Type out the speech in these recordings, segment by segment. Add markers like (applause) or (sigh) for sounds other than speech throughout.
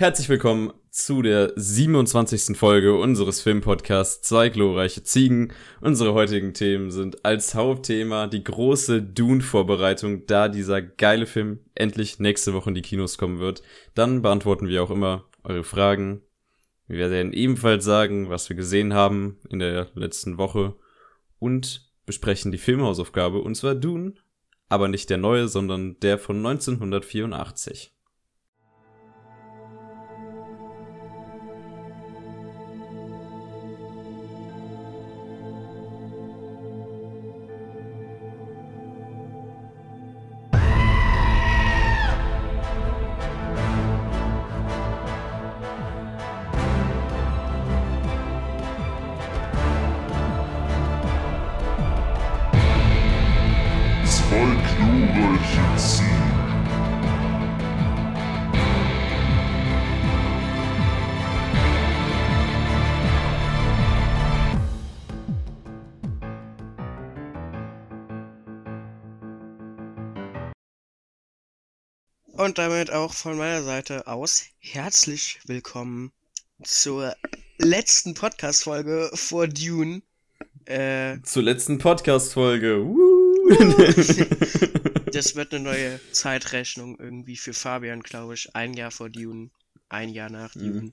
Herzlich willkommen zu der 27. Folge unseres Filmpodcasts Zwei glorreiche Ziegen. Unsere heutigen Themen sind als Hauptthema die große Dune-Vorbereitung, da dieser geile Film endlich nächste Woche in die Kinos kommen wird. Dann beantworten wir auch immer eure Fragen. Wir werden ebenfalls sagen, was wir gesehen haben in der letzten Woche und besprechen die Filmhausaufgabe, und zwar Dune, aber nicht der neue, sondern der von 1984. Und damit auch von meiner Seite aus herzlich willkommen zur letzten Podcast-Folge vor Dune. Äh, zur letzten Podcast-Folge. (laughs) das wird eine neue Zeitrechnung irgendwie für Fabian, glaube ich. Ein Jahr vor Dune, ein Jahr nach mhm. Dune. Mhm.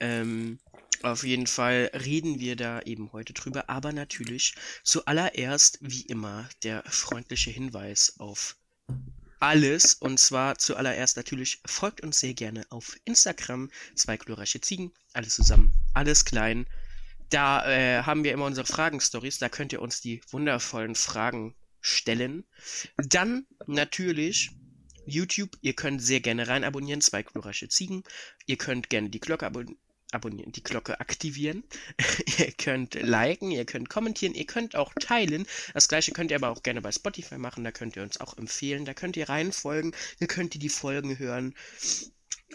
Ähm, auf jeden Fall reden wir da eben heute drüber, aber natürlich zuallererst, wie immer, der freundliche Hinweis auf alles. Und zwar zuallererst natürlich folgt uns sehr gerne auf Instagram. Zwei glorreiche Ziegen. Alles zusammen. Alles klein. Da äh, haben wir immer unsere Fragen-Stories. Da könnt ihr uns die wundervollen Fragen stellen. Dann natürlich YouTube. Ihr könnt sehr gerne rein abonnieren. Zwei glorreiche Ziegen. Ihr könnt gerne die Glocke abonnieren abonnieren, die Glocke aktivieren. (laughs) ihr könnt liken, ihr könnt kommentieren, ihr könnt auch teilen. Das gleiche könnt ihr aber auch gerne bei Spotify machen, da könnt ihr uns auch empfehlen, da könnt ihr reinfolgen, ihr könnt ihr die Folgen hören.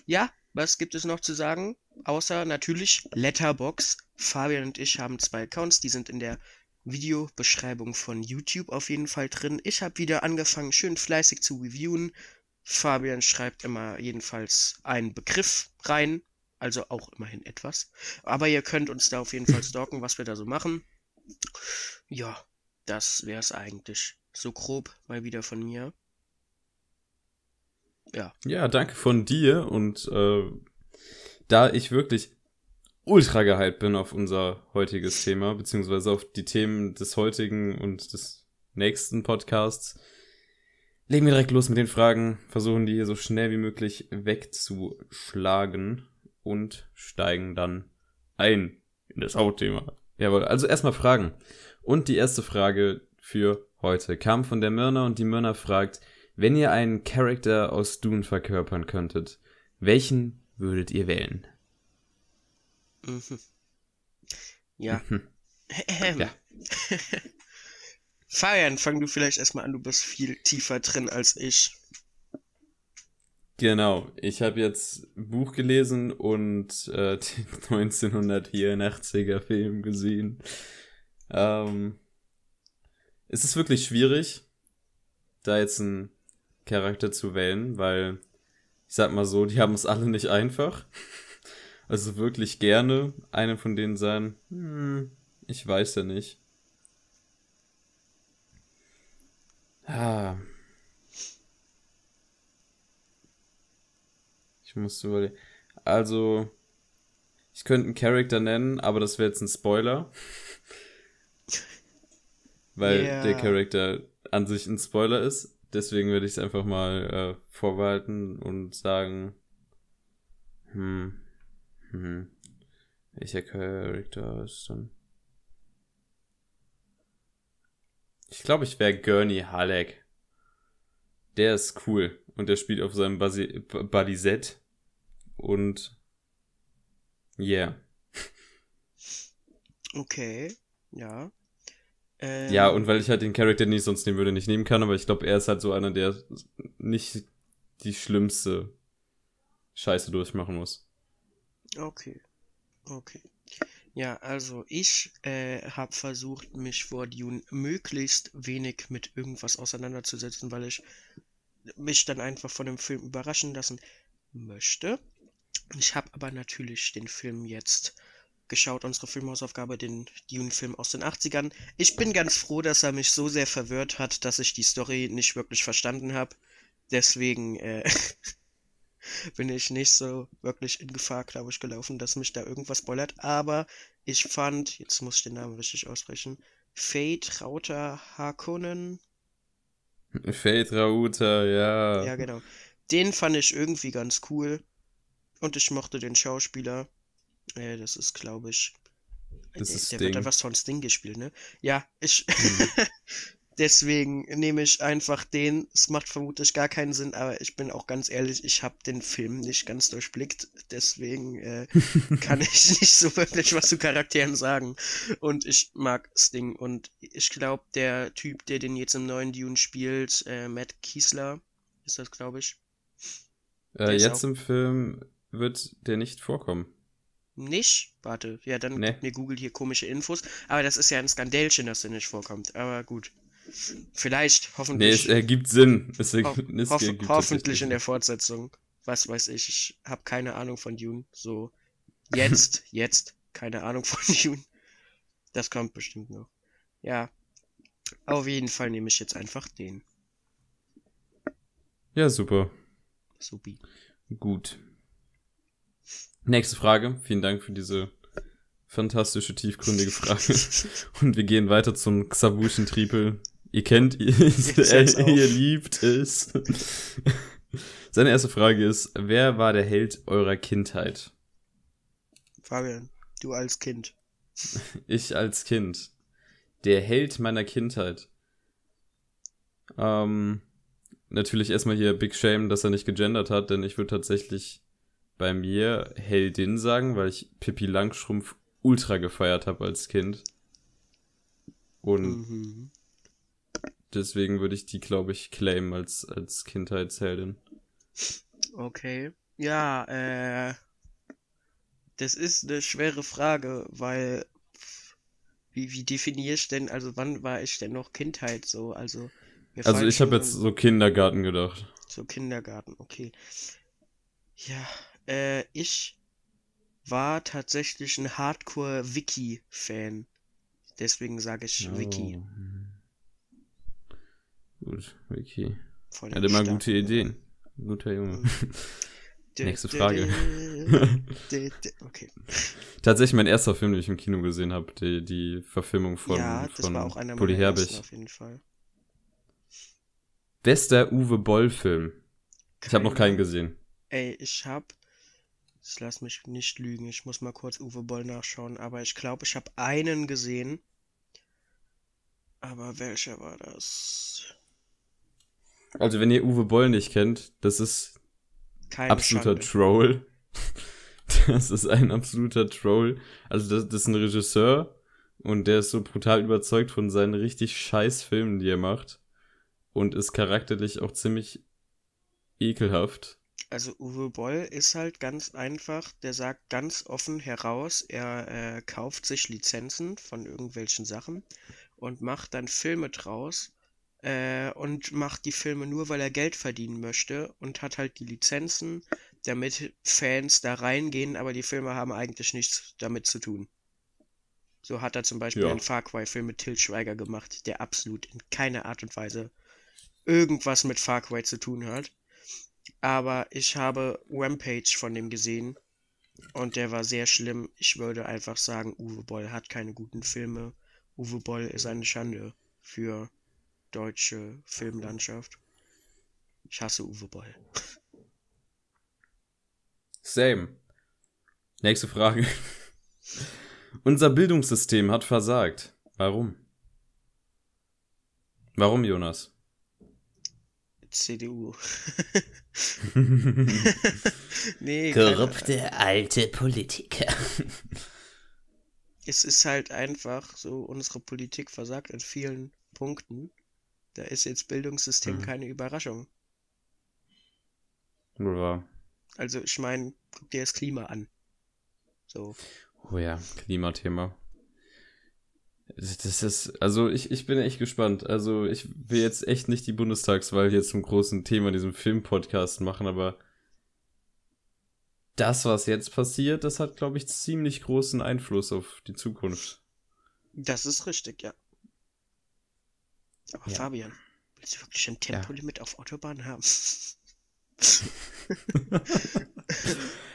Ja, was gibt es noch zu sagen? Außer natürlich Letterbox. Fabian und ich haben zwei Accounts, die sind in der Videobeschreibung von YouTube auf jeden Fall drin. Ich habe wieder angefangen, schön fleißig zu reviewen. Fabian schreibt immer jedenfalls einen Begriff rein, also auch immerhin etwas. Aber ihr könnt uns da auf jeden Fall stalken, was wir da so machen. Ja, das wäre es eigentlich. So grob mal wieder von mir. Ja. Ja, danke von dir. Und äh, da ich wirklich ultra gehypt bin auf unser heutiges (laughs) Thema, beziehungsweise auf die Themen des heutigen und des nächsten Podcasts, legen wir direkt los mit den Fragen, versuchen die hier so schnell wie möglich wegzuschlagen und steigen dann ein in das Hauptthema. Jawohl, also erstmal Fragen. Und die erste Frage für heute kam von der Myrna und die Myrna fragt, wenn ihr einen Charakter aus Dune verkörpern könntet, welchen würdet ihr wählen? Mhm. Ja. Mhm. ja. (laughs) Fabian, fang du vielleicht erstmal an, du bist viel tiefer drin als ich. Genau, ich habe jetzt Buch gelesen und äh, (laughs) den 1984er Film gesehen. Ähm, es ist wirklich schwierig, da jetzt einen Charakter zu wählen, weil ich sag mal so, die haben es alle nicht einfach. Also wirklich gerne eine von denen sein, hm, ich weiß ja nicht. Ah, muss überlegen. Also, ich könnte einen Charakter nennen, aber das wäre jetzt ein Spoiler. (laughs) Weil yeah. der Charakter an sich ein Spoiler ist. Deswegen würde ich es einfach mal äh, vorbehalten und sagen, hm, hm, welcher Charakter ist dann? Ich glaube, ich wäre Gurney Halleck. Der ist cool und der spielt auf seinem Balisett und yeah. Okay, ja. Ähm, ja, und weil ich halt den Charakter nicht sonst nehmen würde, nicht nehmen kann, aber ich glaube, er ist halt so einer, der nicht die schlimmste Scheiße durchmachen muss. Okay. Okay. Ja, also ich äh, habe versucht, mich vor Dune möglichst wenig mit irgendwas auseinanderzusetzen, weil ich mich dann einfach von dem Film überraschen lassen möchte. Ich habe aber natürlich den Film jetzt geschaut, unsere Filmhausaufgabe, den Dune-Film aus den 80ern. Ich bin ganz froh, dass er mich so sehr verwirrt hat, dass ich die Story nicht wirklich verstanden habe. Deswegen äh, (laughs) bin ich nicht so wirklich in Gefahr, glaube ich, gelaufen, dass mich da irgendwas bollert. Aber ich fand, jetzt muss ich den Namen richtig aussprechen, Fate Rauter Harkonnen. Fate Rauter, ja. Ja, genau. Den fand ich irgendwie ganz cool. Und ich mochte den Schauspieler. Äh, das ist, glaube ich. Das äh, ist der Sting. wird einfach von Sting gespielt, ne? Ja, ich. (laughs) Deswegen nehme ich einfach den. Es macht vermutlich gar keinen Sinn, aber ich bin auch ganz ehrlich, ich habe den Film nicht ganz durchblickt. Deswegen äh, (laughs) kann ich nicht so wirklich was zu Charakteren sagen. Und ich mag Sting. Und ich glaube, der Typ, der den jetzt im neuen Dune spielt, äh, Matt Kiesler, ist das, glaube ich. Äh, jetzt auch- im Film wird der nicht vorkommen. Nicht? Warte, ja, dann Nee. gibt mir Google hier komische Infos. Aber das ist ja ein Skandälchen, dass der nicht vorkommt. Aber gut. Vielleicht, Nee, hoffentlich. es ergibt Sinn. Es ho ergibt, es hoff ergibt hoffentlich in der Fortsetzung. Was weiß ich. Ich habe keine Ahnung von Dune. So. Jetzt, (laughs) jetzt. Keine Ahnung von Dune. Das kommt bestimmt noch. Ja. Auf jeden Fall nehme ich jetzt einfach den. Ja, super. Supi. Gut. Nächste Frage. Vielen Dank für diese fantastische, tiefgründige Frage. (laughs) Und wir gehen weiter zum Xabuschen Triepel. Ihr kennt (laughs) auf. ihr liebt es. (laughs) Seine erste Frage ist, wer war der Held eurer Kindheit? Fabian, du als Kind. Ich als Kind. Der Held meiner Kindheit. Ähm, natürlich erstmal hier Big Shame, dass er nicht gegendert hat, denn ich würde tatsächlich bei mir Heldin sagen, weil ich Pippi Langstrumpf ultra gefeiert habe als Kind. Und Mhm. deswegen würde ich die, glaube ich, claimen als, als Kindheitsheldin. Okay. Ja, äh. Das ist eine schwere Frage, weil. Wie, wie definiere ich denn, also wann war ich denn noch Kindheit so? Also. Also ich habe jetzt so Kindergarten gedacht. So Kindergarten, okay. Ja, äh, ich war tatsächlich ein Hardcore-Wiki-Fan. Deswegen sage ich Wiki. Oh. hm. Gut, Wiki. Er den hat immer gute Ideen. Guter Junge. (laughs) Dä- Nächste Frage. (laughs) Okay. Tatsächlich mein erster Film, den ich im Kino gesehen habe, die, die Verfilmung von, ja, das von war auch einer Bully Herbig. auf jeden Fall. Bester Uwe Boll-Film. Ich habe noch keinen gesehen. Ey, ich hab. Ich lass mich nicht lügen. Ich muss mal kurz Uwe Boll nachschauen. Aber ich glaube, ich habe einen gesehen. Aber welcher war das? Also wenn ihr Uwe Boll nicht kennt, das ist Keine absoluter Schande. Troll. (laughs) Das ist ein absoluter Troll. Also das, das ist ein Regisseur und der ist so brutal überzeugt von seinen richtig scheiß Filmen, die er macht. Und ist charakterlich auch ziemlich ekelhaft. Also Uwe Boll ist halt ganz einfach, der sagt ganz offen heraus, er äh, kauft sich Lizenzen von irgendwelchen Sachen und macht dann Filme draus äh, und macht die Filme nur, weil er Geld verdienen möchte und hat halt die Lizenzen, damit Fans da reingehen, aber die Filme haben eigentlich nichts damit zu tun. So hat er zum Beispiel Ja. einen Far Cry-Film mit Till Schweiger gemacht, der absolut in keiner Art und Weise irgendwas mit Far Cry zu tun hat. Aber ich habe Rampage von dem gesehen und der war sehr schlimm. Ich würde einfach sagen, Uwe Boll hat keine guten Filme. Uwe Boll ist eine Schande für deutsche Filmlandschaft. Ich hasse Uwe Boll. Same. Nächste Frage. Unser Bildungssystem hat versagt. Warum? Warum, Jonas? CDU. (laughs) (laughs) nee, Korrupte alte Politiker. es ist halt einfach so, unsere Politik versagt in vielen Punkten. Da ist jetzt Bildungssystem Mhm. keine Überraschung. Ja. Also ich meine, guck dir das Klima an. So. Oh ja, Klimathema. Das ist, also ich, ich bin echt gespannt. Also ich will jetzt echt nicht die Bundestagswahl hier zum großen Thema in diesem Filmpodcast machen, aber das, was jetzt passiert, das hat, glaube ich, ziemlich großen Einfluss auf die Zukunft. Das ist richtig, ja. Aber Ja. Fabian, willst du wirklich ein Tempolimit auf Autobahn haben? (laughs)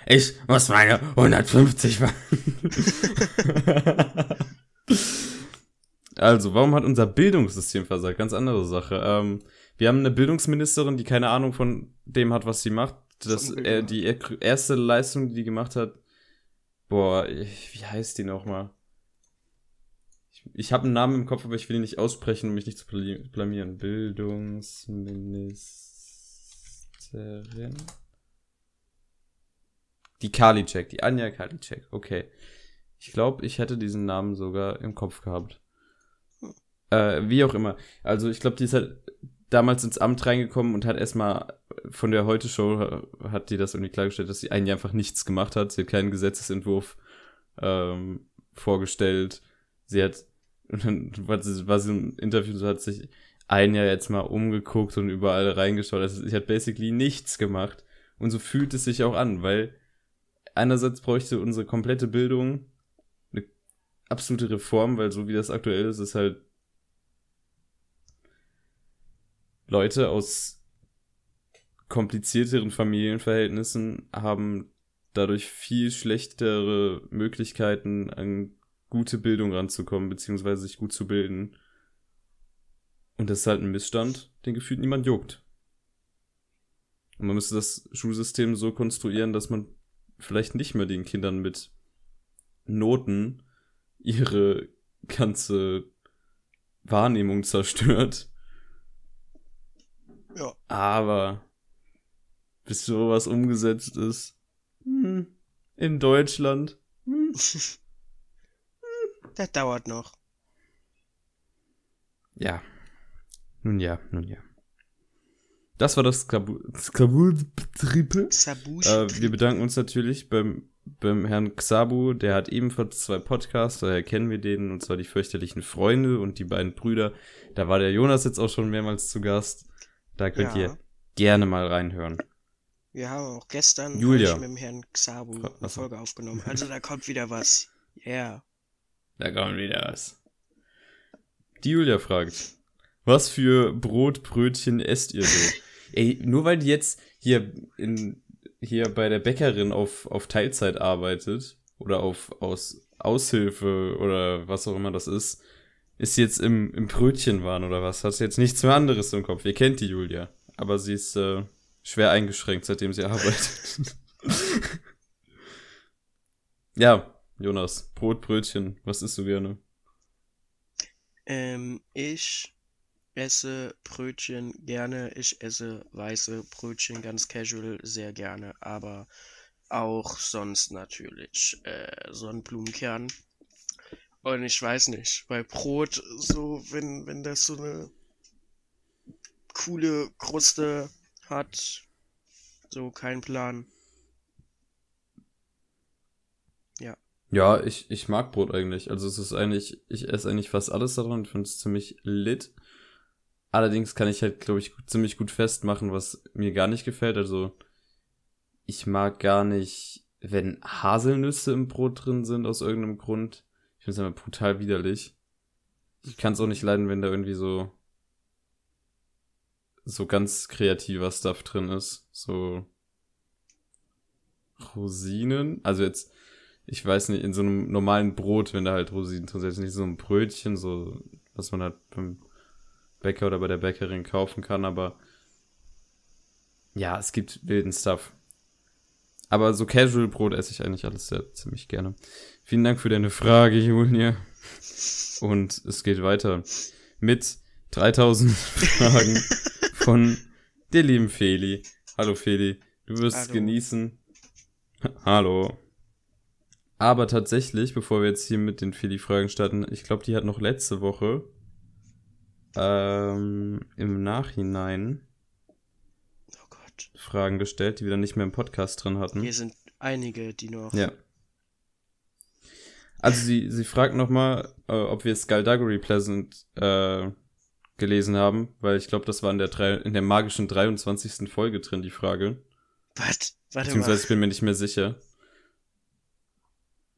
Ich muss meine 150 fahren. (laughs) (laughs) also, warum hat unser Bildungssystem versagt? Ganz andere Sache. Ähm, wir haben eine Bildungsministerin, die keine Ahnung von dem hat, was sie macht. Das, äh, die er- erste Leistung, die die gemacht hat, boah, ich, wie heißt die nochmal? Ich, ich habe einen Namen im Kopf, aber ich will ihn nicht aussprechen, um mich nicht zu bla- blamieren. Bildungsministerin? Die Karliczek, die Anja Karliczek, okay. Ich glaube, ich hätte diesen Namen sogar im Kopf gehabt. Äh, wie auch immer. Also ich glaube, die ist halt damals ins Amt reingekommen und hat erstmal von der Heute-Show hat die das irgendwie klargestellt, dass sie eigentlich einfach nichts gemacht hat. Sie hat keinen Gesetzesentwurf ähm, vorgestellt. Sie hat, (laughs) und dann war sie, war sie im Interview, so hat sich ein Jahr jetzt mal umgeguckt und überall reingeschaut. Also sie hat basically nichts gemacht. Und so fühlt es sich auch an, weil einerseits bräuchte unsere komplette Bildung eine absolute Reform, weil so wie das aktuell ist, ist halt Leute aus komplizierteren Familienverhältnissen haben dadurch viel schlechtere Möglichkeiten, an gute Bildung ranzukommen, beziehungsweise sich gut zu bilden. Und das ist halt ein Missstand, den gefühlt niemand juckt. Und man müsste das Schulsystem so konstruieren, dass man vielleicht nicht mehr den Kindern mit Noten ihre ganze Wahrnehmung zerstört. Ja. Aber bis sowas umgesetzt ist, hm, in Deutschland, hm, (laughs) Das dauert noch. ja. Nun ja, nun ja. Das war das Kabul-Triple. Sabush. Äh, wir bedanken uns natürlich beim, beim Herrn Xabu, der hat ebenfalls zwei Podcasts, daher kennen wir den, und zwar die fürchterlichen Freunde und die beiden Brüder. Da war der Jonas jetzt auch schon mehrmals zu Gast. Da könnt Ja. ihr gerne mal reinhören. Wir haben auch gestern Julia. mit dem Herrn Xabu eine achso. Folge aufgenommen. (laughs) Also da kommt wieder was. Yeah. Da kommt wieder was. Die Julia fragt, was für Brotbrötchen esst ihr so? (laughs) Ey, nur weil die jetzt hier in, hier bei der Bäckerin auf, auf Teilzeit arbeitet oder auf aus Aushilfe oder was auch immer das ist, ist jetzt im, im Brötchenwahn oder was? Hat sie jetzt nichts mehr anderes im Kopf? Ihr kennt die Julia. Aber sie ist äh, schwer eingeschränkt, seitdem sie arbeitet. (laughs) ja, Jonas, Brot, Brötchen, was isst du gerne? Ähm, ich esse Brötchen gerne. Ich esse weiße Brötchen ganz casual sehr gerne. Aber auch sonst natürlich äh, Sonnenblumenkern. Und ich weiß nicht, bei Brot, so, wenn, wenn das so eine coole Kruste hat, so kein Plan. Ja, ich, ich mag Brot eigentlich. Also es ist eigentlich, ich esse eigentlich fast alles daran und finde es ziemlich lit. Allerdings kann ich halt, glaube ich, ziemlich gut festmachen, was mir gar nicht gefällt. Also ich mag gar nicht, wenn Haselnüsse im Brot drin sind aus irgendeinem Grund. Ich finde es einfach brutal widerlich. Ich kann es auch nicht leiden, wenn da irgendwie so so ganz kreativer Stuff drin ist. So Rosinen. Also jetzt ich weiß nicht, in so einem normalen Brot, wenn da halt Rosinen drin sind, jetzt nicht so ein Brötchen, so, was man halt beim Bäcker oder bei der Bäckerin kaufen kann, aber ja, es gibt wilden Stuff. Aber so Casual Brot esse ich eigentlich alles sehr ziemlich gerne. Vielen Dank für deine Frage, Julia. Und es geht weiter mit 3000 (laughs) Fragen von der lieben Feli. Hallo Feli, du wirst Hallo. genießen. Hallo. Aber tatsächlich, bevor wir jetzt hier mit den Feli-Fragen starten, ich glaube, die hat noch letzte Woche ähm, im Nachhinein. Fragen gestellt, die wir dann nicht mehr im Podcast drin hatten. Hier sind einige, die noch. Ja. Also sie, sie fragt nochmal, äh, ob wir Skullduggery Pleasant äh, gelesen haben, weil ich glaube, das war in der, drei, in der magischen 23. Folge drin, die Frage. Was? Warte Beziehungsweise mal. ich bin mir nicht mehr sicher.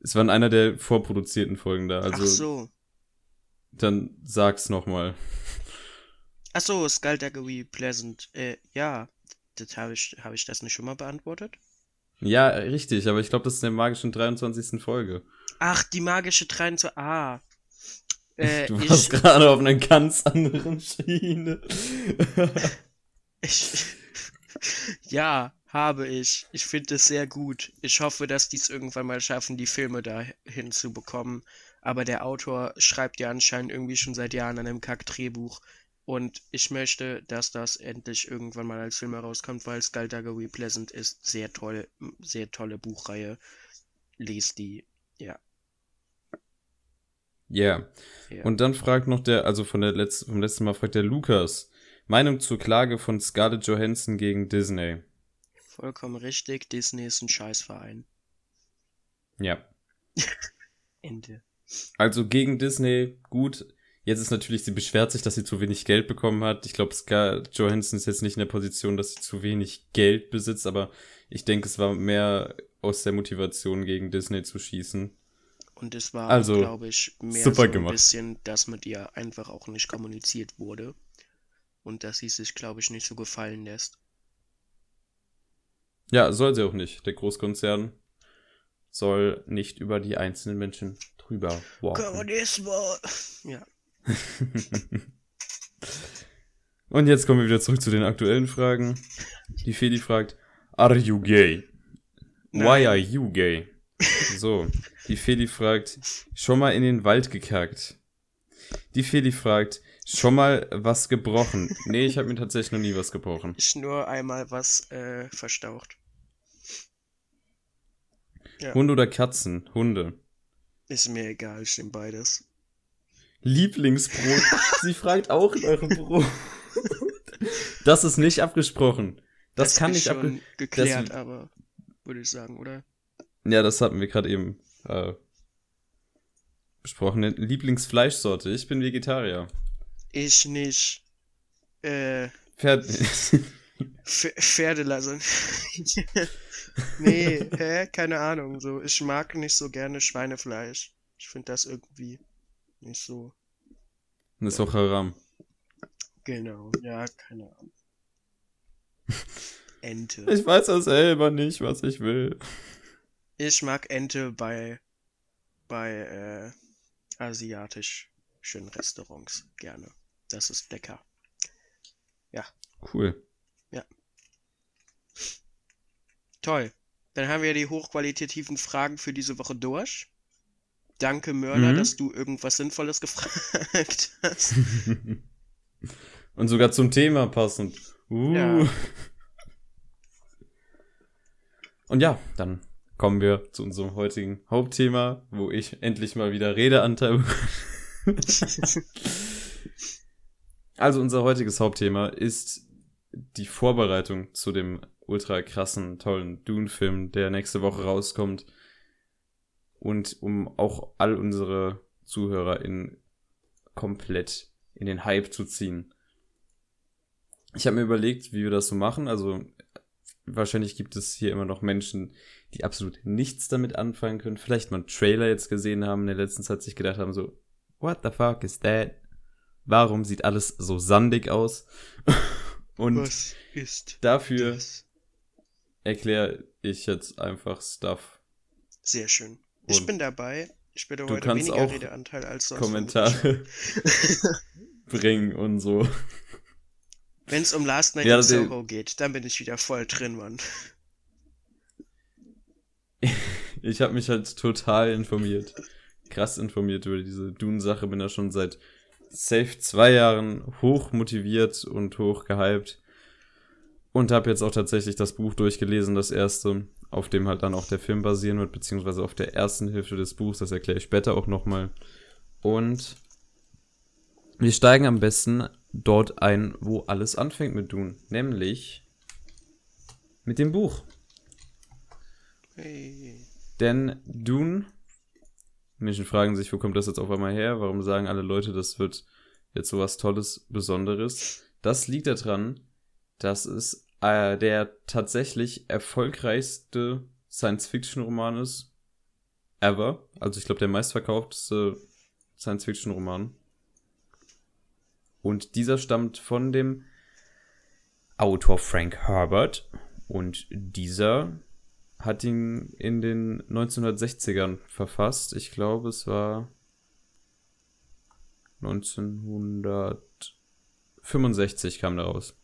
Es war in einer der vorproduzierten Folgen da. Also Ach so. dann sag's nochmal. Ach so, Skullduggery Pleasant. Äh, ja. Das habe ich, habe ich das nicht schon mal beantwortet? Ja, richtig, aber ich glaube, das ist in der magischen 23. Folge. Ach, die magische 23. Ah. (laughs) Äh, Du ich, warst gerade auf einer ganz anderen Schiene. ich, (laughs) ja, habe ich. Ich finde es sehr gut. Ich hoffe, dass die es irgendwann mal schaffen, die Filme da hinzubekommen. Aber der Autor schreibt ja anscheinend irgendwie schon seit Jahren an einem Kack-Drehbuch. Und ich möchte, dass das endlich irgendwann mal als Film herauskommt, weil Skullduggery Pleasant ist sehr toll, sehr tolle Buchreihe. Lest die. Ja. Ja. ja. Und dann fragt noch der, also von der letzten, vom letzten Mal fragt der Lukas. Meinung zur Klage von Scarlett Johansson gegen Disney. Vollkommen richtig. Disney ist ein Scheißverein. Ja. (laughs) Ende. Also gegen Disney, gut. Jetzt ist natürlich, sie beschwert sich, dass sie zu wenig Geld bekommen hat. Ich glaube, Scarlett Johansson ist jetzt nicht in der Position, dass sie zu wenig Geld besitzt, aber ich denke, es war mehr aus der Motivation, gegen Disney zu schießen. Und es war, Also, glaube ich, mehr so ein gemacht. bisschen, dass mit ihr einfach auch nicht kommuniziert wurde. Und dass sie sich, glaube ich, nicht so gefallen lässt. Ja, soll sie auch nicht. Der Großkonzern soll nicht über die einzelnen Menschen drüber walken. Kommunismus! Ja. (laughs) Und jetzt kommen wir wieder zurück zu den aktuellen Fragen. Die Feli fragt, are you gay? Why are you gay? So, die Feli fragt, schon mal in den Wald gekackt? Die Feli fragt, schon mal was gebrochen? Nee, ich habe mir tatsächlich noch nie was gebrochen. Ich nur einmal was äh, verstaucht. Ja. Hunde oder Katzen? Hunde. Ist mir egal, ich nehme beides. Lieblingsbrot. Sie fragt auch nach dem Brot. Das ist nicht abgesprochen. Das, kann ist nicht abgesprochen. geklärt, das- aber würde ich sagen, oder? Ja, das hatten wir gerade eben äh, besprochen. Lieblingsfleischsorte. Ich bin Vegetarier. Ich nicht. Äh, Pferd. Pf Pferdelasagne. (laughs) nee, hä? Keine Ahnung. So, ich mag nicht so gerne Schweinefleisch. Ich finde das irgendwie nicht so. das ist auch Haram. Genau. Ja, keine Ahnung. (laughs) Ente. Ich weiß das selber nicht, was ich will. Ich mag Ente bei bei äh, asiatischen Restaurants gerne. Das ist lecker. Cool. Toll. Dann haben wir die hochqualitativen Fragen für diese Woche durch. Danke, Mörler, Mhm. dass du irgendwas Sinnvolles gefragt (laughs) hast. (laughs) Und sogar zum Thema passend. Uh. Ja. Und ja, dann kommen wir zu unserem heutigen Hauptthema, wo ich endlich mal wieder Redeanteil. (laughs) Also unser heutiges Hauptthema ist die Vorbereitung zu dem ultra krassen, tollen Dune-Film, der nächste Woche rauskommt. Und um auch all unsere ZuhörerInnen komplett in den Hype zu ziehen. Ich habe mir überlegt, wie wir das so machen. Also wahrscheinlich gibt es hier immer noch Menschen, die absolut nichts damit anfangen können. Vielleicht mal einen Trailer jetzt gesehen haben in der letzten Zeit sich gedacht haben so, what the fuck is that? Warum sieht alles so sandig aus? (laughs) Und Was ist dafür erkläre ich jetzt einfach Stuff. Sehr schön. Ich bin dabei. Ich bitte heute weniger auch Redeanteil als sonst. Kommentare (laughs) (laughs) bringen und so. Wenn es um Last Night Ja, in Soho geht, dann bin ich wieder voll drin, Mann. (laughs) Ich habe mich halt total informiert. Krass informiert über diese Dune-Sache. Bin da schon seit safe zwei Jahren hoch motiviert und hoch gehypt. Und habe jetzt auch tatsächlich das Buch durchgelesen, das erste, auf dem halt dann auch der Film basieren wird, beziehungsweise auf der ersten Hälfte des Buchs. Das erkläre ich später auch nochmal. Und wir steigen am besten dort ein, wo alles anfängt mit Dune. Nämlich mit dem Buch. Hey. Denn Dune, Menschen fragen sich, wo kommt das jetzt auf einmal her? Warum sagen alle Leute, das wird jetzt sowas Tolles, Besonderes? Das liegt daran, dass es äh, der tatsächlich erfolgreichste Science-Fiction-Roman ist ever. Also ich glaube, der meistverkaufteste Science-Fiction-Roman. Und dieser stammt von dem Autor Frank Herbert. Und dieser hat ihn in den 1960ern verfasst. Ich glaube, es war 1965 kam der raus.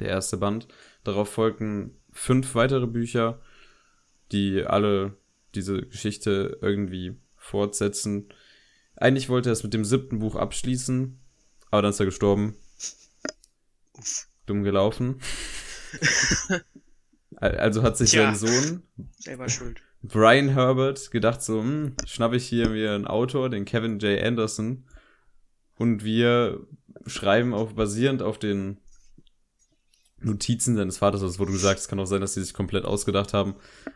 Der erste Band. Darauf folgten fünf weitere Bücher, die alle diese Geschichte irgendwie fortsetzen. Eigentlich wollte er es mit dem siebten Buch abschließen, aber dann ist er gestorben. Dumm gelaufen. (laughs) also hat sich Tja. sein Sohn Selber schuld. Brian Herbert gedacht so, hm, schnappe ich hier mir einen Autor, den Kevin J. Anderson, und wir schreiben auf, basierend auf den Notizen seines Vaters, also wo du sagst, es kann auch sein, dass die sich komplett ausgedacht haben,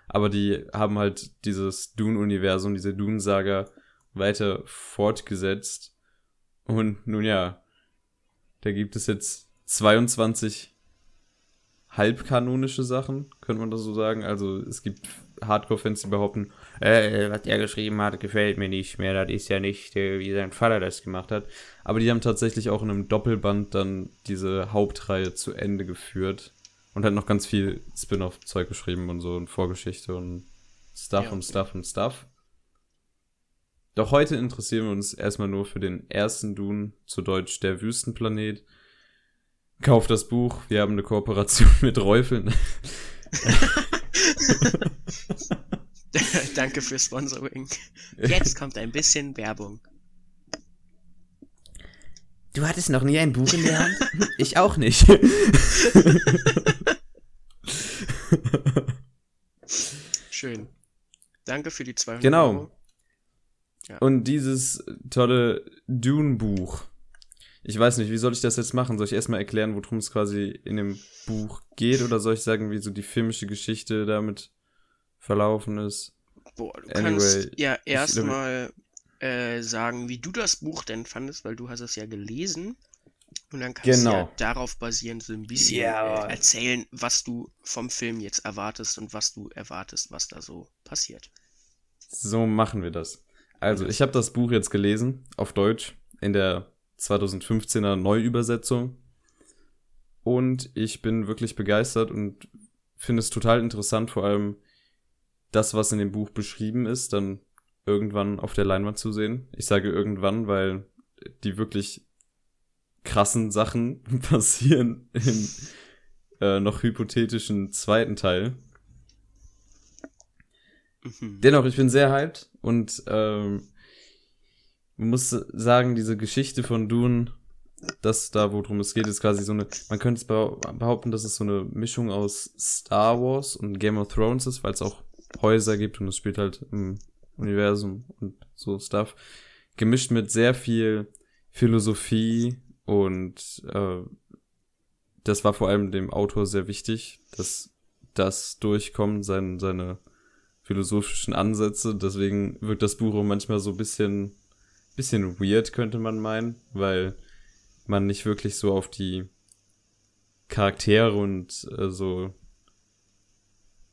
aber die haben halt dieses Dune-Universum, diese Dune-Saga weiter fortgesetzt. Und nun ja, da gibt es jetzt 22 halbkanonische Sachen, könnte man das so sagen. Also es gibt Hardcore-Fans, die behaupten, äh, was er geschrieben hat, gefällt mir nicht mehr. Das ist ja nicht, äh, wie sein Vater das gemacht hat. Aber die haben tatsächlich auch in einem Doppelband dann diese Hauptreihe zu Ende geführt und hat noch ganz viel Spin-off-Zeug geschrieben und so und Vorgeschichte und Stuff Ja, und. Stuff und Stuff. Doch heute interessieren wir uns erstmal nur für den ersten Dune, zu Deutsch der Wüstenplanet. Kauft das Buch, wir haben eine Kooperation (laughs) mit Räufeln. (laughs) (laughs) Danke für Sponsoring. (laughs) Jetzt kommt ein bisschen Werbung. Du hattest noch nie ein Buch in der Hand? (laughs) Ich auch nicht. Schön. Danke für die 200 Genau. Euro. Und dieses tolle Dune-Buch. Ich weiß nicht, wie soll ich das jetzt machen? Soll ich erstmal erklären, worum es quasi in dem Buch geht? Oder soll ich sagen, wie so die filmische Geschichte damit verlaufen ist? Boah, du Anyway, kannst ja erstmal äh, sagen, wie du das Buch denn fandest, weil du hast es ja gelesen. Und dann kannst du Genau. ja darauf basierend so ein bisschen Ja. äh, erzählen, was du vom Film jetzt erwartest und was du erwartest, was da so passiert. So machen wir das. Also, ich habe das Buch jetzt gelesen, auf Deutsch, in der 2015er Neuübersetzung. Und ich bin wirklich begeistert und finde es total interessant, vor allem das, was in dem Buch beschrieben ist, dann irgendwann auf der Leinwand zu sehen. Ich sage irgendwann, weil die wirklich krassen Sachen (laughs) passieren im äh, noch hypothetischen zweiten Teil. Mhm. Dennoch, ich bin sehr hyped und ähm, muss sagen, diese Geschichte von Dune, das da, worum es geht, ist quasi so eine, man könnte es behau- behaupten, dass es so eine Mischung aus Star Wars und Game of Thrones ist, weil es auch Häuser gibt und es spielt halt im Universum und so Stuff. Gemischt mit sehr viel Philosophie und äh, das war vor allem dem Autor sehr wichtig, dass das durchkommt, sein, seine philosophischen Ansätze. Deswegen wirkt das Buch auch manchmal so ein bisschen, bisschen weird, könnte man meinen, weil man nicht wirklich so auf die Charaktere und äh, so,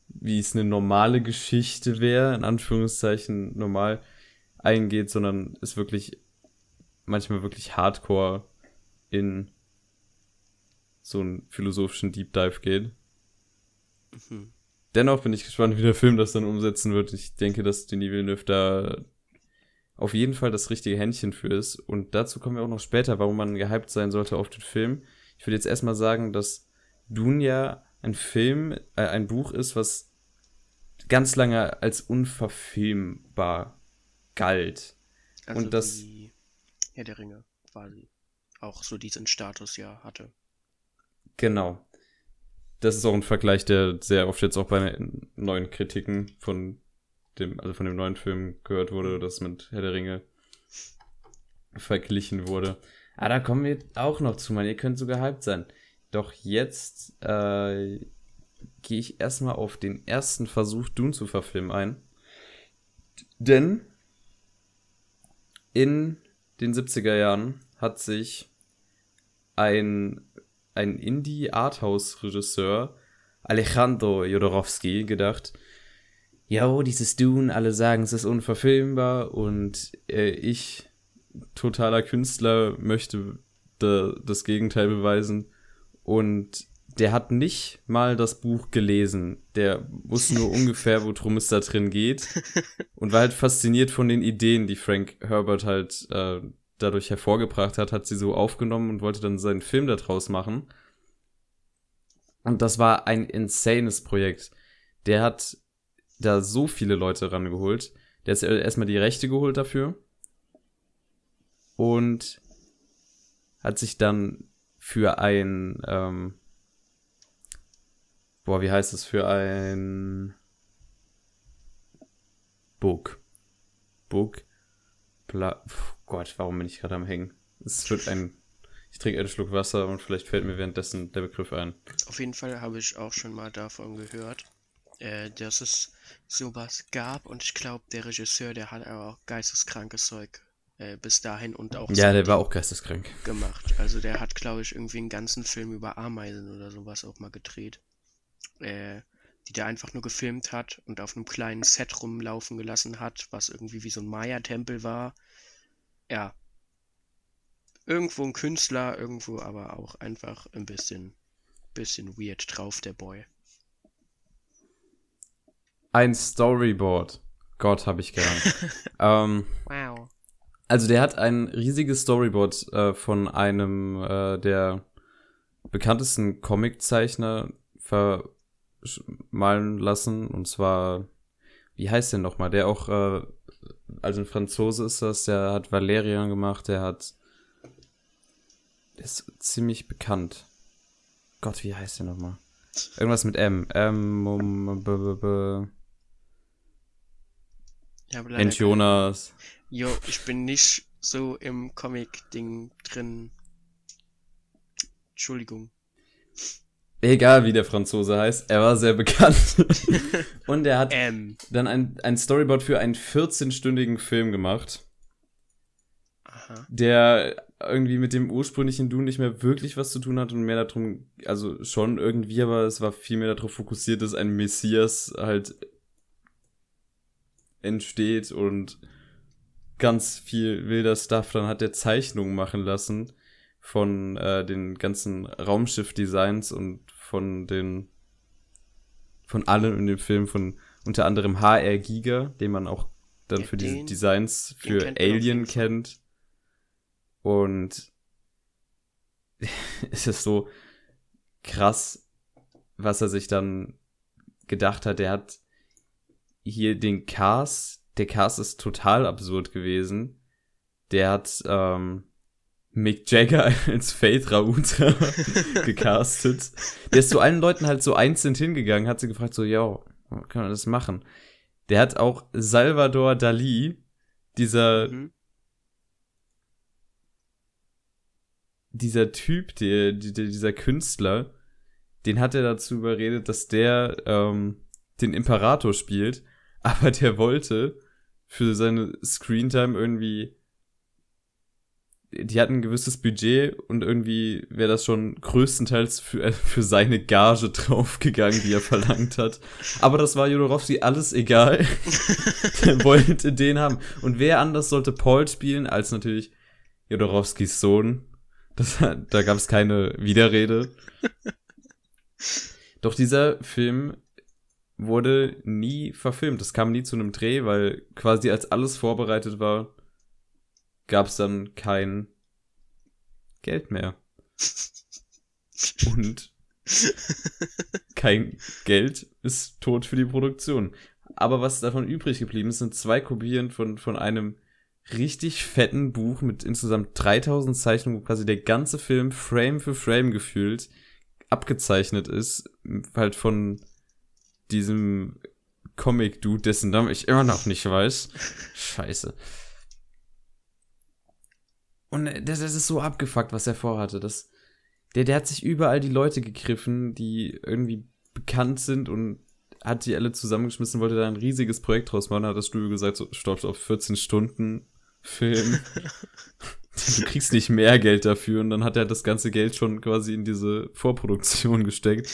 wie es eine normale Geschichte wäre, in Anführungszeichen normal eingeht, sondern es wirklich manchmal wirklich hardcore in so einen philosophischen Deep Dive geht. Mhm. Dennoch bin ich gespannt, wie der Film das dann umsetzen wird. Ich denke, dass Denis Villeneuve da auf jeden Fall das richtige Händchen für ist. Und dazu kommen wir auch noch später, warum man gehypt sein sollte auf den Film. Ich würde jetzt erstmal sagen, dass Dune ja ein Film, äh, ein Buch ist, was ganz lange als unverfilmbar galt. Also Und das- wie Herr der Ringe quasi auch so diesen Status ja hatte. Genau. Das ist auch ein Vergleich, der sehr oft jetzt auch bei neuen Kritiken von dem, also von dem neuen Film gehört wurde, das mit Herr der Ringe verglichen wurde. Ah, da kommen wir auch noch zu, man. Ihr könnt sogar hyped sein. Doch jetzt äh, gehe ich erstmal auf den ersten Versuch, Dune zu verfilmen ein. Denn in den 70er Jahren hat sich ein, ein Indie-Arthouse-Regisseur Alejandro Jodorowsky gedacht, ja, dieses Dune, alle sagen, es ist unverfilmbar und äh, ich, totaler Künstler, möchte da, das Gegenteil beweisen. Und der hat nicht mal das Buch gelesen. Der wusste nur (laughs) ungefähr, worum es da drin geht. Und war halt fasziniert von den Ideen, die Frank Herbert halt äh, dadurch hervorgebracht hat, hat sie so aufgenommen und wollte dann seinen Film daraus machen. Und das war ein insanes Projekt. Der hat da so viele Leute rangeholt. Der hat erstmal die Rechte geholt dafür. Und hat sich dann für ein, ähm, boah, wie heißt es, für ein Book. Book. Bla Puh, Gott, warum bin ich gerade am Hängen? Es wird ein, ich trinke einen Schluck Wasser und vielleicht fällt mir währenddessen der Begriff ein. Auf jeden Fall habe ich auch schon mal davon gehört, äh, dass es sowas gab und ich glaube, der Regisseur, der hat aber auch geisteskrankes Zeug äh, bis dahin und auch Ja, der war auch geisteskrank. gemacht. Also der hat, glaube ich, irgendwie einen ganzen Film über Ameisen oder sowas auch mal gedreht. Äh, die der einfach nur gefilmt hat und auf einem kleinen Set rumlaufen gelassen hat, was irgendwie wie so ein Maya-Tempel war. Ja. Irgendwo ein Künstler, irgendwo aber auch einfach ein bisschen, bisschen weird drauf, der Boy. Ein Storyboard. Gott, hab ich gern. (laughs) ähm, Wow. Also der hat ein riesiges Storyboard äh, von einem äh, der bekanntesten Comiczeichner vermalen lassen. Und zwar, wie heißt der nochmal? Der auch, äh, also ein Franzose ist das, der hat Valerian gemacht, der hat, der ist ziemlich bekannt. Gott, wie heißt der nochmal? Irgendwas mit M. M, um, b, b, b. Leider Mensch Jonas. Jo, ich bin nicht so im Comic-Ding drin. Entschuldigung. Egal wie der Franzose heißt, er war sehr bekannt. (laughs) Und er hat Ähm. dann ein, ein Storyboard für einen 14-stündigen Film gemacht, Aha. der irgendwie mit dem ursprünglichen Dune nicht mehr wirklich was zu tun hat und mehr darum, also schon irgendwie, aber es war viel mehr darauf fokussiert, dass ein Messias halt entsteht und ganz viel wilder Stuff. Dann hat er Zeichnungen machen lassen von äh, den ganzen Raumschiff-Designs und von den von allen in dem Film, von unter anderem HR Giga, den man auch dann Ja, für diese den- Designs den für kennt Alien kennt. Und (laughs) es ist so krass, was er sich dann gedacht hat. Er hat hier den Cast, der Cast ist total absurd gewesen. Der hat ähm, Mick Jagger (laughs) als Fate Rauta (laughs) gecastet. Der ist zu allen Leuten halt so einzeln hingegangen, hat sie gefragt, so, ja, kann man das machen? Der hat auch Salvador Dali, dieser, Mhm. dieser Typ, der, der, dieser Künstler, den hat er dazu überredet, dass der ähm, den Imperator spielt, (laughs) aber der wollte für seine Screentime irgendwie die hatten ein gewisses Budget und irgendwie wäre das schon größtenteils für, äh, für seine Gage (laughs) draufgegangen, die er verlangt hat. Aber das war Jodorowsky alles egal. der (laughs) wollte den haben. Und wer anders sollte Paul spielen, als natürlich Jodorowskis Sohn. Das, da gab es keine Widerrede. (laughs) Doch dieser Film wurde nie verfilmt. Es kam nie zu einem Dreh, weil quasi als alles vorbereitet war, gab es dann kein Geld mehr. Und kein Geld ist tot für die Produktion. Aber was davon übrig geblieben ist, sind zwei Kopien von, von einem richtig fetten Buch mit insgesamt 3000 Zeichnungen, wo quasi der ganze Film Frame für Frame gefühlt abgezeichnet ist, halt von diesem Comic-Dude, dessen Namen ich immer noch nicht weiß. Scheiße. Und das, das ist so abgefuckt, was er vorhatte. Das, der, der hat sich überall die Leute gegriffen, die irgendwie bekannt sind und hat die alle zusammengeschmissen, wollte da ein riesiges Projekt draus machen, hat das Studio gesagt, so, stopp, auf 14 Stunden Film. (laughs) du kriegst nicht mehr Geld dafür und dann hat er das ganze Geld schon quasi in diese Vorproduktion gesteckt.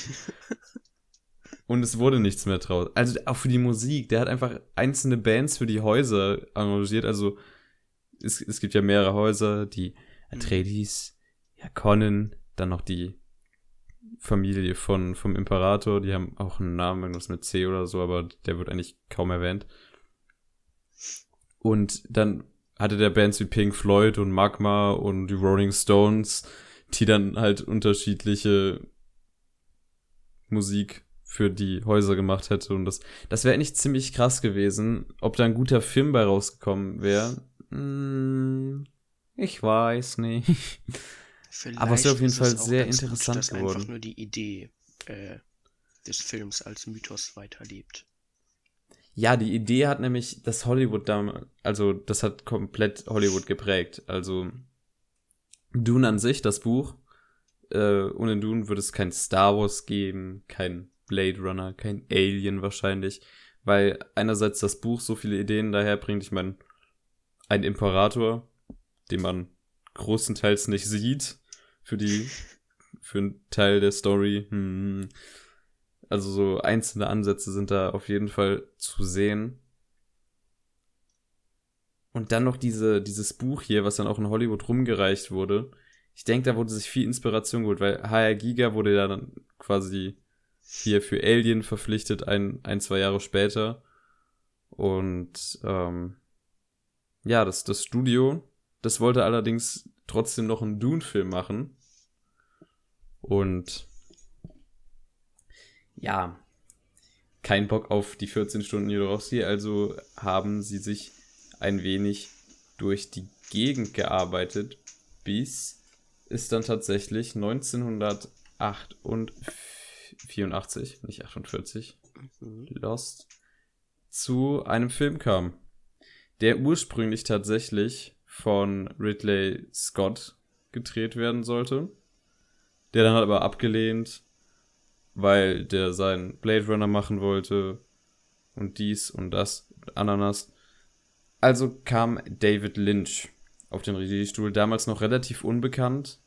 Und es wurde nichts mehr draus. Also auch für die Musik. Der hat einfach einzelne Bands für die Häuser arrangiert. Also es, es gibt ja mehrere Häuser, die Atreides, ja, Conan, dann noch die Familie von, vom Imperator, die haben auch einen Namen, irgendwas mit C oder so, aber der wird eigentlich kaum erwähnt. Und dann hatte der Bands wie Pink Floyd und Magma und die Rolling Stones, die dann halt unterschiedliche Musik für die Häuser gemacht hätte. Und das, das wäre eigentlich ziemlich krass gewesen. Ob da ein guter Film bei rausgekommen wäre, hm, ich weiß nicht. Vielleicht Aber es wäre auf jeden Fall sehr ganz gut, interessant dass geworden. einfach nur die Idee äh, des Films als Mythos weiterlebt. Ja, die Idee hat nämlich das Hollywood da, also das hat komplett Hollywood geprägt. Also Dune an sich, das Buch, äh, ohne Dune würde es kein Star Wars geben, kein Blade Runner, kein Alien wahrscheinlich, weil einerseits das Buch so viele Ideen daherbringt. Ich meine, ein Imperator, den man großenteils nicht sieht, für die, (laughs) für einen Teil der Story. Hm. Also so einzelne Ansätze sind da auf jeden Fall zu sehen. Und dann noch diese, dieses Buch hier, was dann auch in Hollywood rumgereicht wurde. Ich denke, da wurde sich viel Inspiration geholt, weil HR Giga wurde ja dann quasi hier für Alien verpflichtet, ein, ein zwei Jahre später. Und ähm, ja, das, das Studio, das wollte allerdings trotzdem noch einen Dune-Film machen. Und ja, kein Bock auf die 14 Stunden Jodorowsky, also haben sie sich ein wenig durch die Gegend gearbeitet, bis es dann tatsächlich 1984, nicht 48, Mhm. Lost, zu einem Film kam, der ursprünglich tatsächlich von Ridley Scott gedreht werden sollte. Der dann hat aber abgelehnt, weil der seinen Blade Runner machen wollte und dies und das und Ananas. Also kam David Lynch auf den Regiestuhl, damals noch relativ unbekannt.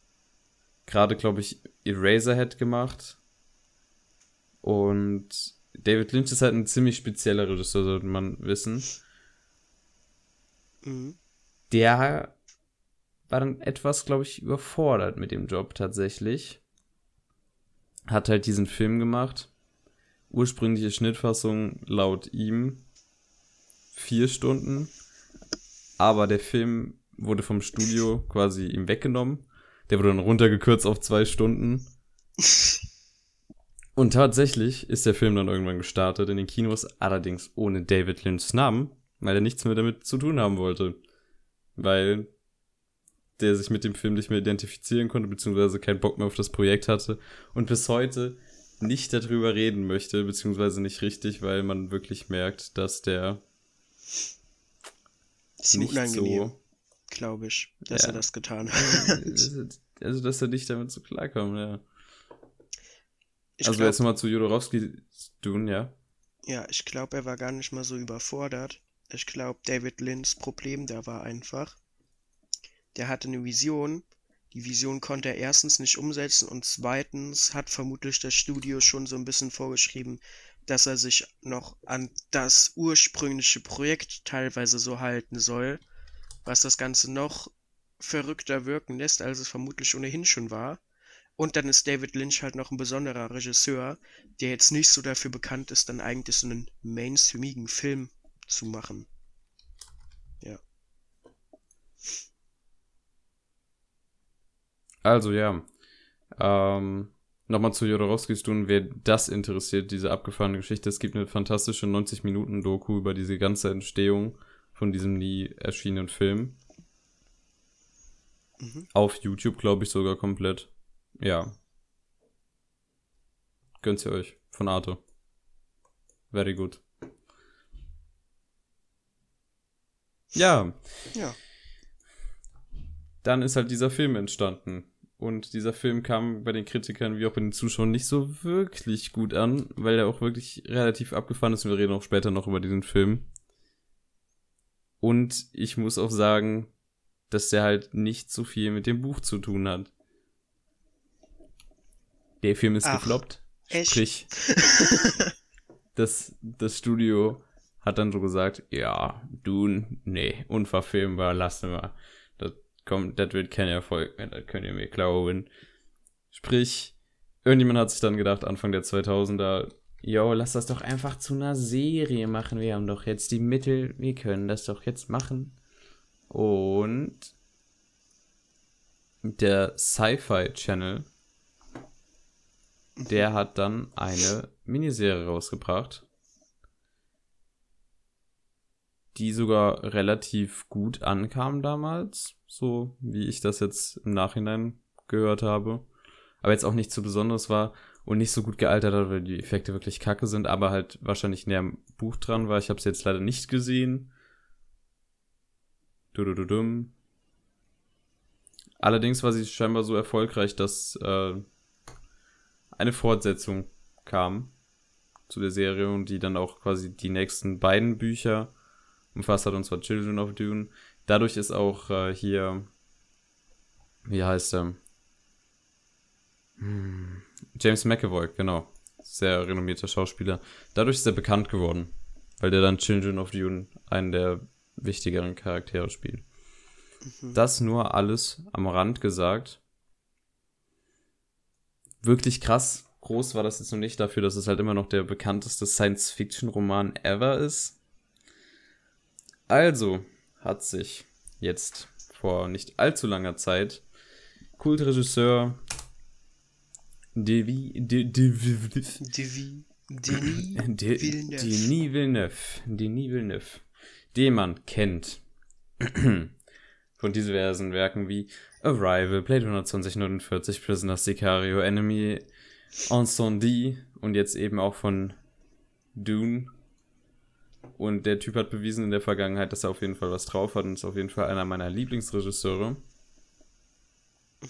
Gerade, glaube ich, Eraserhead gemacht. Und David Lynch ist halt ein ziemlich spezieller Regisseur, sollte man wissen. Mhm. Der war dann etwas, glaube ich, überfordert mit dem Job tatsächlich. Hat halt diesen Film gemacht. Ursprüngliche Schnittfassung laut ihm vier Stunden. Aber der Film wurde vom Studio quasi ihm weggenommen. Der wurde dann runtergekürzt auf zwei Stunden. (laughs) Und tatsächlich ist der Film dann irgendwann gestartet in den Kinos, allerdings ohne David Lynchs Namen, weil er nichts mehr damit zu tun haben wollte. Weil der sich mit dem Film nicht mehr identifizieren konnte, beziehungsweise keinen Bock mehr auf das Projekt hatte und bis heute nicht darüber reden möchte, beziehungsweise nicht richtig, weil man wirklich merkt, dass der Ist ihm nicht unangenehm, so glaube ich, dass Ja. er das getan (laughs) hat. also, dass er nicht damit so klarkommt, ja. Ich also glaub, jetzt nochmal zu Jodorowsky tun, ja. ja, ich glaube, er war gar nicht mal so überfordert. Ich glaube, David Lynchs Problem da war einfach, der hatte eine Vision. Die Vision konnte er erstens nicht umsetzen und zweitens hat vermutlich das Studio schon so ein bisschen vorgeschrieben, dass er sich noch an das ursprüngliche Projekt teilweise so halten soll, was das Ganze noch verrückter wirken lässt, als es vermutlich ohnehin schon war. Und dann ist David Lynch halt noch ein besonderer Regisseur, der jetzt nicht so dafür bekannt ist, dann eigentlich so einen mainstreamigen Film zu machen. Ja. Also ja. Ähm, Nochmal zu Jodorowskis tun, wer das interessiert, diese abgefahrene Geschichte. Es gibt eine fantastische 90-Minuten-Doku über diese ganze Entstehung von diesem nie erschienenen Film. Mhm. Auf YouTube, glaube ich, sogar komplett. Ja. Gönnt ihr euch. Von Arte. Very good. Ja, Ja. dann ist halt dieser Film entstanden. Und dieser Film kam bei den Kritikern wie auch bei den Zuschauern nicht so wirklich gut an, weil er auch wirklich relativ abgefahren ist. Und wir reden auch später noch über diesen Film. Und ich muss auch sagen, dass der halt nicht so viel mit dem Buch zu tun hat. Der Film ist Ach. gefloppt. Echt? Sprich, (laughs) das, das Studio hat dann so gesagt, ja, Dune, nee, unverfilmbar, lassen wir. Das kommt, das wird kein Erfolg mehr, das könnt ihr mir glauben. Sprich, irgendjemand hat sich dann gedacht, Anfang der 2000er, yo, lass das doch einfach zu einer Serie machen. Wir haben doch jetzt die Mittel, wir können das doch jetzt machen. Und der Sci-Fi Channel, der hat dann eine Miniserie rausgebracht, die sogar relativ gut ankam damals, so wie ich das jetzt im Nachhinein gehört habe. Aber jetzt auch nicht so besonders war und nicht so gut gealtert hat, weil die Effekte wirklich kacke sind, aber halt wahrscheinlich näher am Buch dran war. Ich habe es jetzt leider nicht gesehen. Dudududum. Allerdings war sie scheinbar so erfolgreich, dass äh, eine Fortsetzung kam zu der Serie und die dann auch quasi die nächsten beiden Bücher umfasst hat, und zwar Children of Dune. Dadurch ist auch äh, hier, wie heißt er? Hm, James McAvoy, genau. Sehr renommierter Schauspieler. Dadurch ist er bekannt geworden, weil der dann Children of Dune einen der wichtigeren Charaktere spielt. Mhm. Das nur alles am Rand gesagt. Wirklich krass. Groß war das jetzt noch nicht dafür, dass es halt immer noch der bekannteste Science-Fiction-Roman ever ist. Also hat sich jetzt vor nicht allzu langer Zeit Kultregisseur Devi, De, De, Devi, Denis De, Villeneuve. Denis Villeneuve. Denis Villeneuve. Den man kennt. Von diversen Werken wie Arrival, Blade 12049, Prisoners Sicario, Enemy, Incendie und jetzt eben auch von Dune. Und der Typ hat bewiesen in der Vergangenheit, dass er auf jeden Fall was drauf hat und ist auf jeden Fall einer meiner Lieblingsregisseure.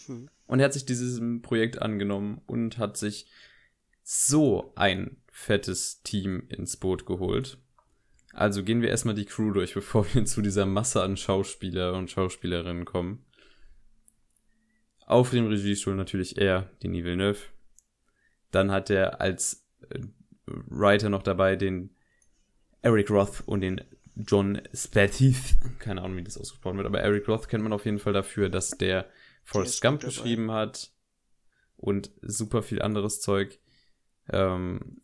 Mhm. Und er hat sich diesem Projekt angenommen und hat sich so ein fettes Team ins Boot geholt. Also gehen wir erstmal die Crew durch, bevor wir zu dieser Masse an Schauspieler und Schauspielerinnen kommen. Auf dem Regiestuhl natürlich er, Denis Villeneuve. Dann hat er als äh, Writer noch dabei den Eric Roth und den John Spatith. Keine Ahnung, wie das ausgesprochen wird, aber Eric Roth kennt man auf jeden Fall dafür, dass der Forrest Gump geschrieben hat und super viel anderes Zeug. Ähm,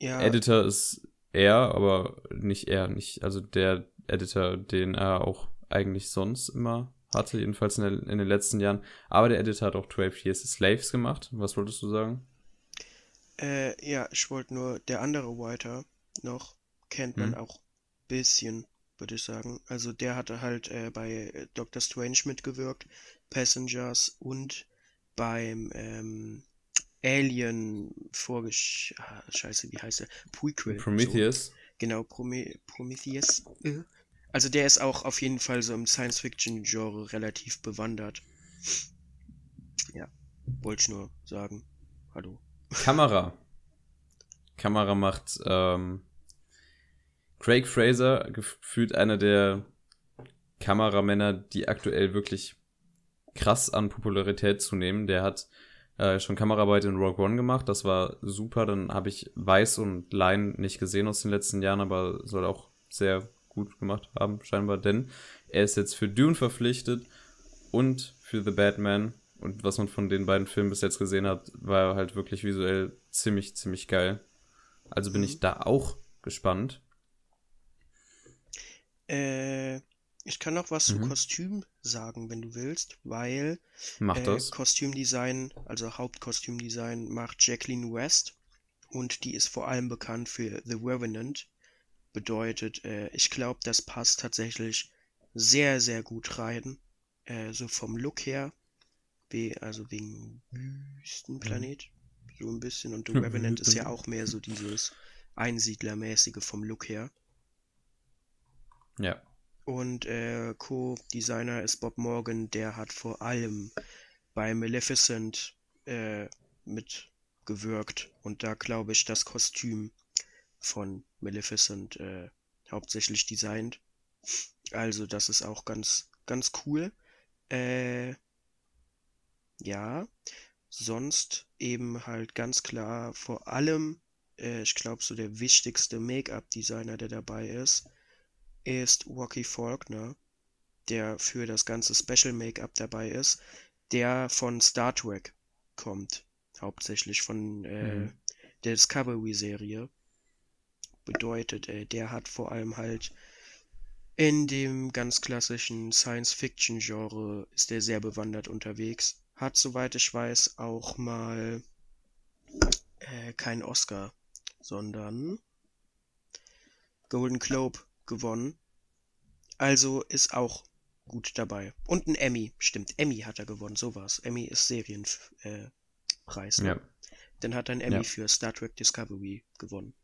Ja, Editor ist er, aber nicht er, nicht, also der Editor, den er auch eigentlich sonst immer hatte, jedenfalls in, der, in den letzten Jahren. Aber der Editor hat auch 12 Years Slaves gemacht. Was wolltest du sagen? äh, ja, ich wollte nur, der andere Writer noch, kennt man Mhm. auch bisschen, würde ich sagen. Also der hatte halt äh, bei Doctor Strange mitgewirkt, Passengers und beim ähm, Alien Vorgesch... Ah, scheiße, wie heißt der? Prequel. So. Prometheus. Genau, Prome Prometheus. Äh. Also der ist auch auf jeden Fall so im Science-Fiction-Genre relativ bewandert. Ja, wollte ich nur sagen. Hallo. Kamera. Kamera macht ähm, Craig Fraser, gefühlt einer der Kameramänner, die aktuell wirklich krass an Popularität zunehmen. Der hat äh, schon Kameraarbeit in Rogue One gemacht, das war super. Dann habe ich Weiß und Line nicht gesehen aus den letzten Jahren, aber soll auch sehr gut gemacht haben, scheinbar, denn er ist jetzt für Dune verpflichtet und für The Batman. Und was man von den beiden Filmen bis jetzt gesehen hat, war halt wirklich visuell ziemlich, ziemlich geil. Also bin Mhm. ich da auch gespannt. Äh, ich kann noch was Mhm. zu Kostüm sagen, wenn du willst, weil Macht äh, das. Kostümdesign, also Hauptkostümdesign macht Jacqueline West und die ist vor allem bekannt für The Revenant. Bedeutet, äh, ich glaube, das passt tatsächlich sehr, sehr gut rein. Äh, so vom Look her. We also wegen Wüstenplanet. So ein bisschen. Und The Revenant ist ja auch mehr so dieses Einsiedlermäßige vom Look her. Ja. Und äh, Co-Designer ist Bob Morgan, der hat vor allem bei Maleficent äh, mitgewirkt und da glaube ich das Kostüm von Maleficent äh, hauptsächlich designt. Also das ist auch ganz, ganz cool. Äh, ja. sonst eben halt ganz klar vor allem, äh, ich glaube, so der wichtigste Make-up-Designer, der dabei ist, ist Rocky Faulkner, der für das ganze Special Make-up dabei ist, der von Star Trek kommt, hauptsächlich von äh, Mhm. der Discovery-Serie. Bedeutet, äh, der hat vor allem halt in dem ganz klassischen Science-Fiction-Genre ist er sehr bewandert unterwegs. Hat, soweit ich weiß, auch mal äh, keinen Oscar, sondern Golden Globe gewonnen. Also ist auch gut dabei. Und ein Emmy, stimmt. Emmy hat er gewonnen, sowas. Emmy ist Serienpreis. Äh, ne? Ja. Dann hat er einen Emmy Ja. für Star Trek Discovery gewonnen.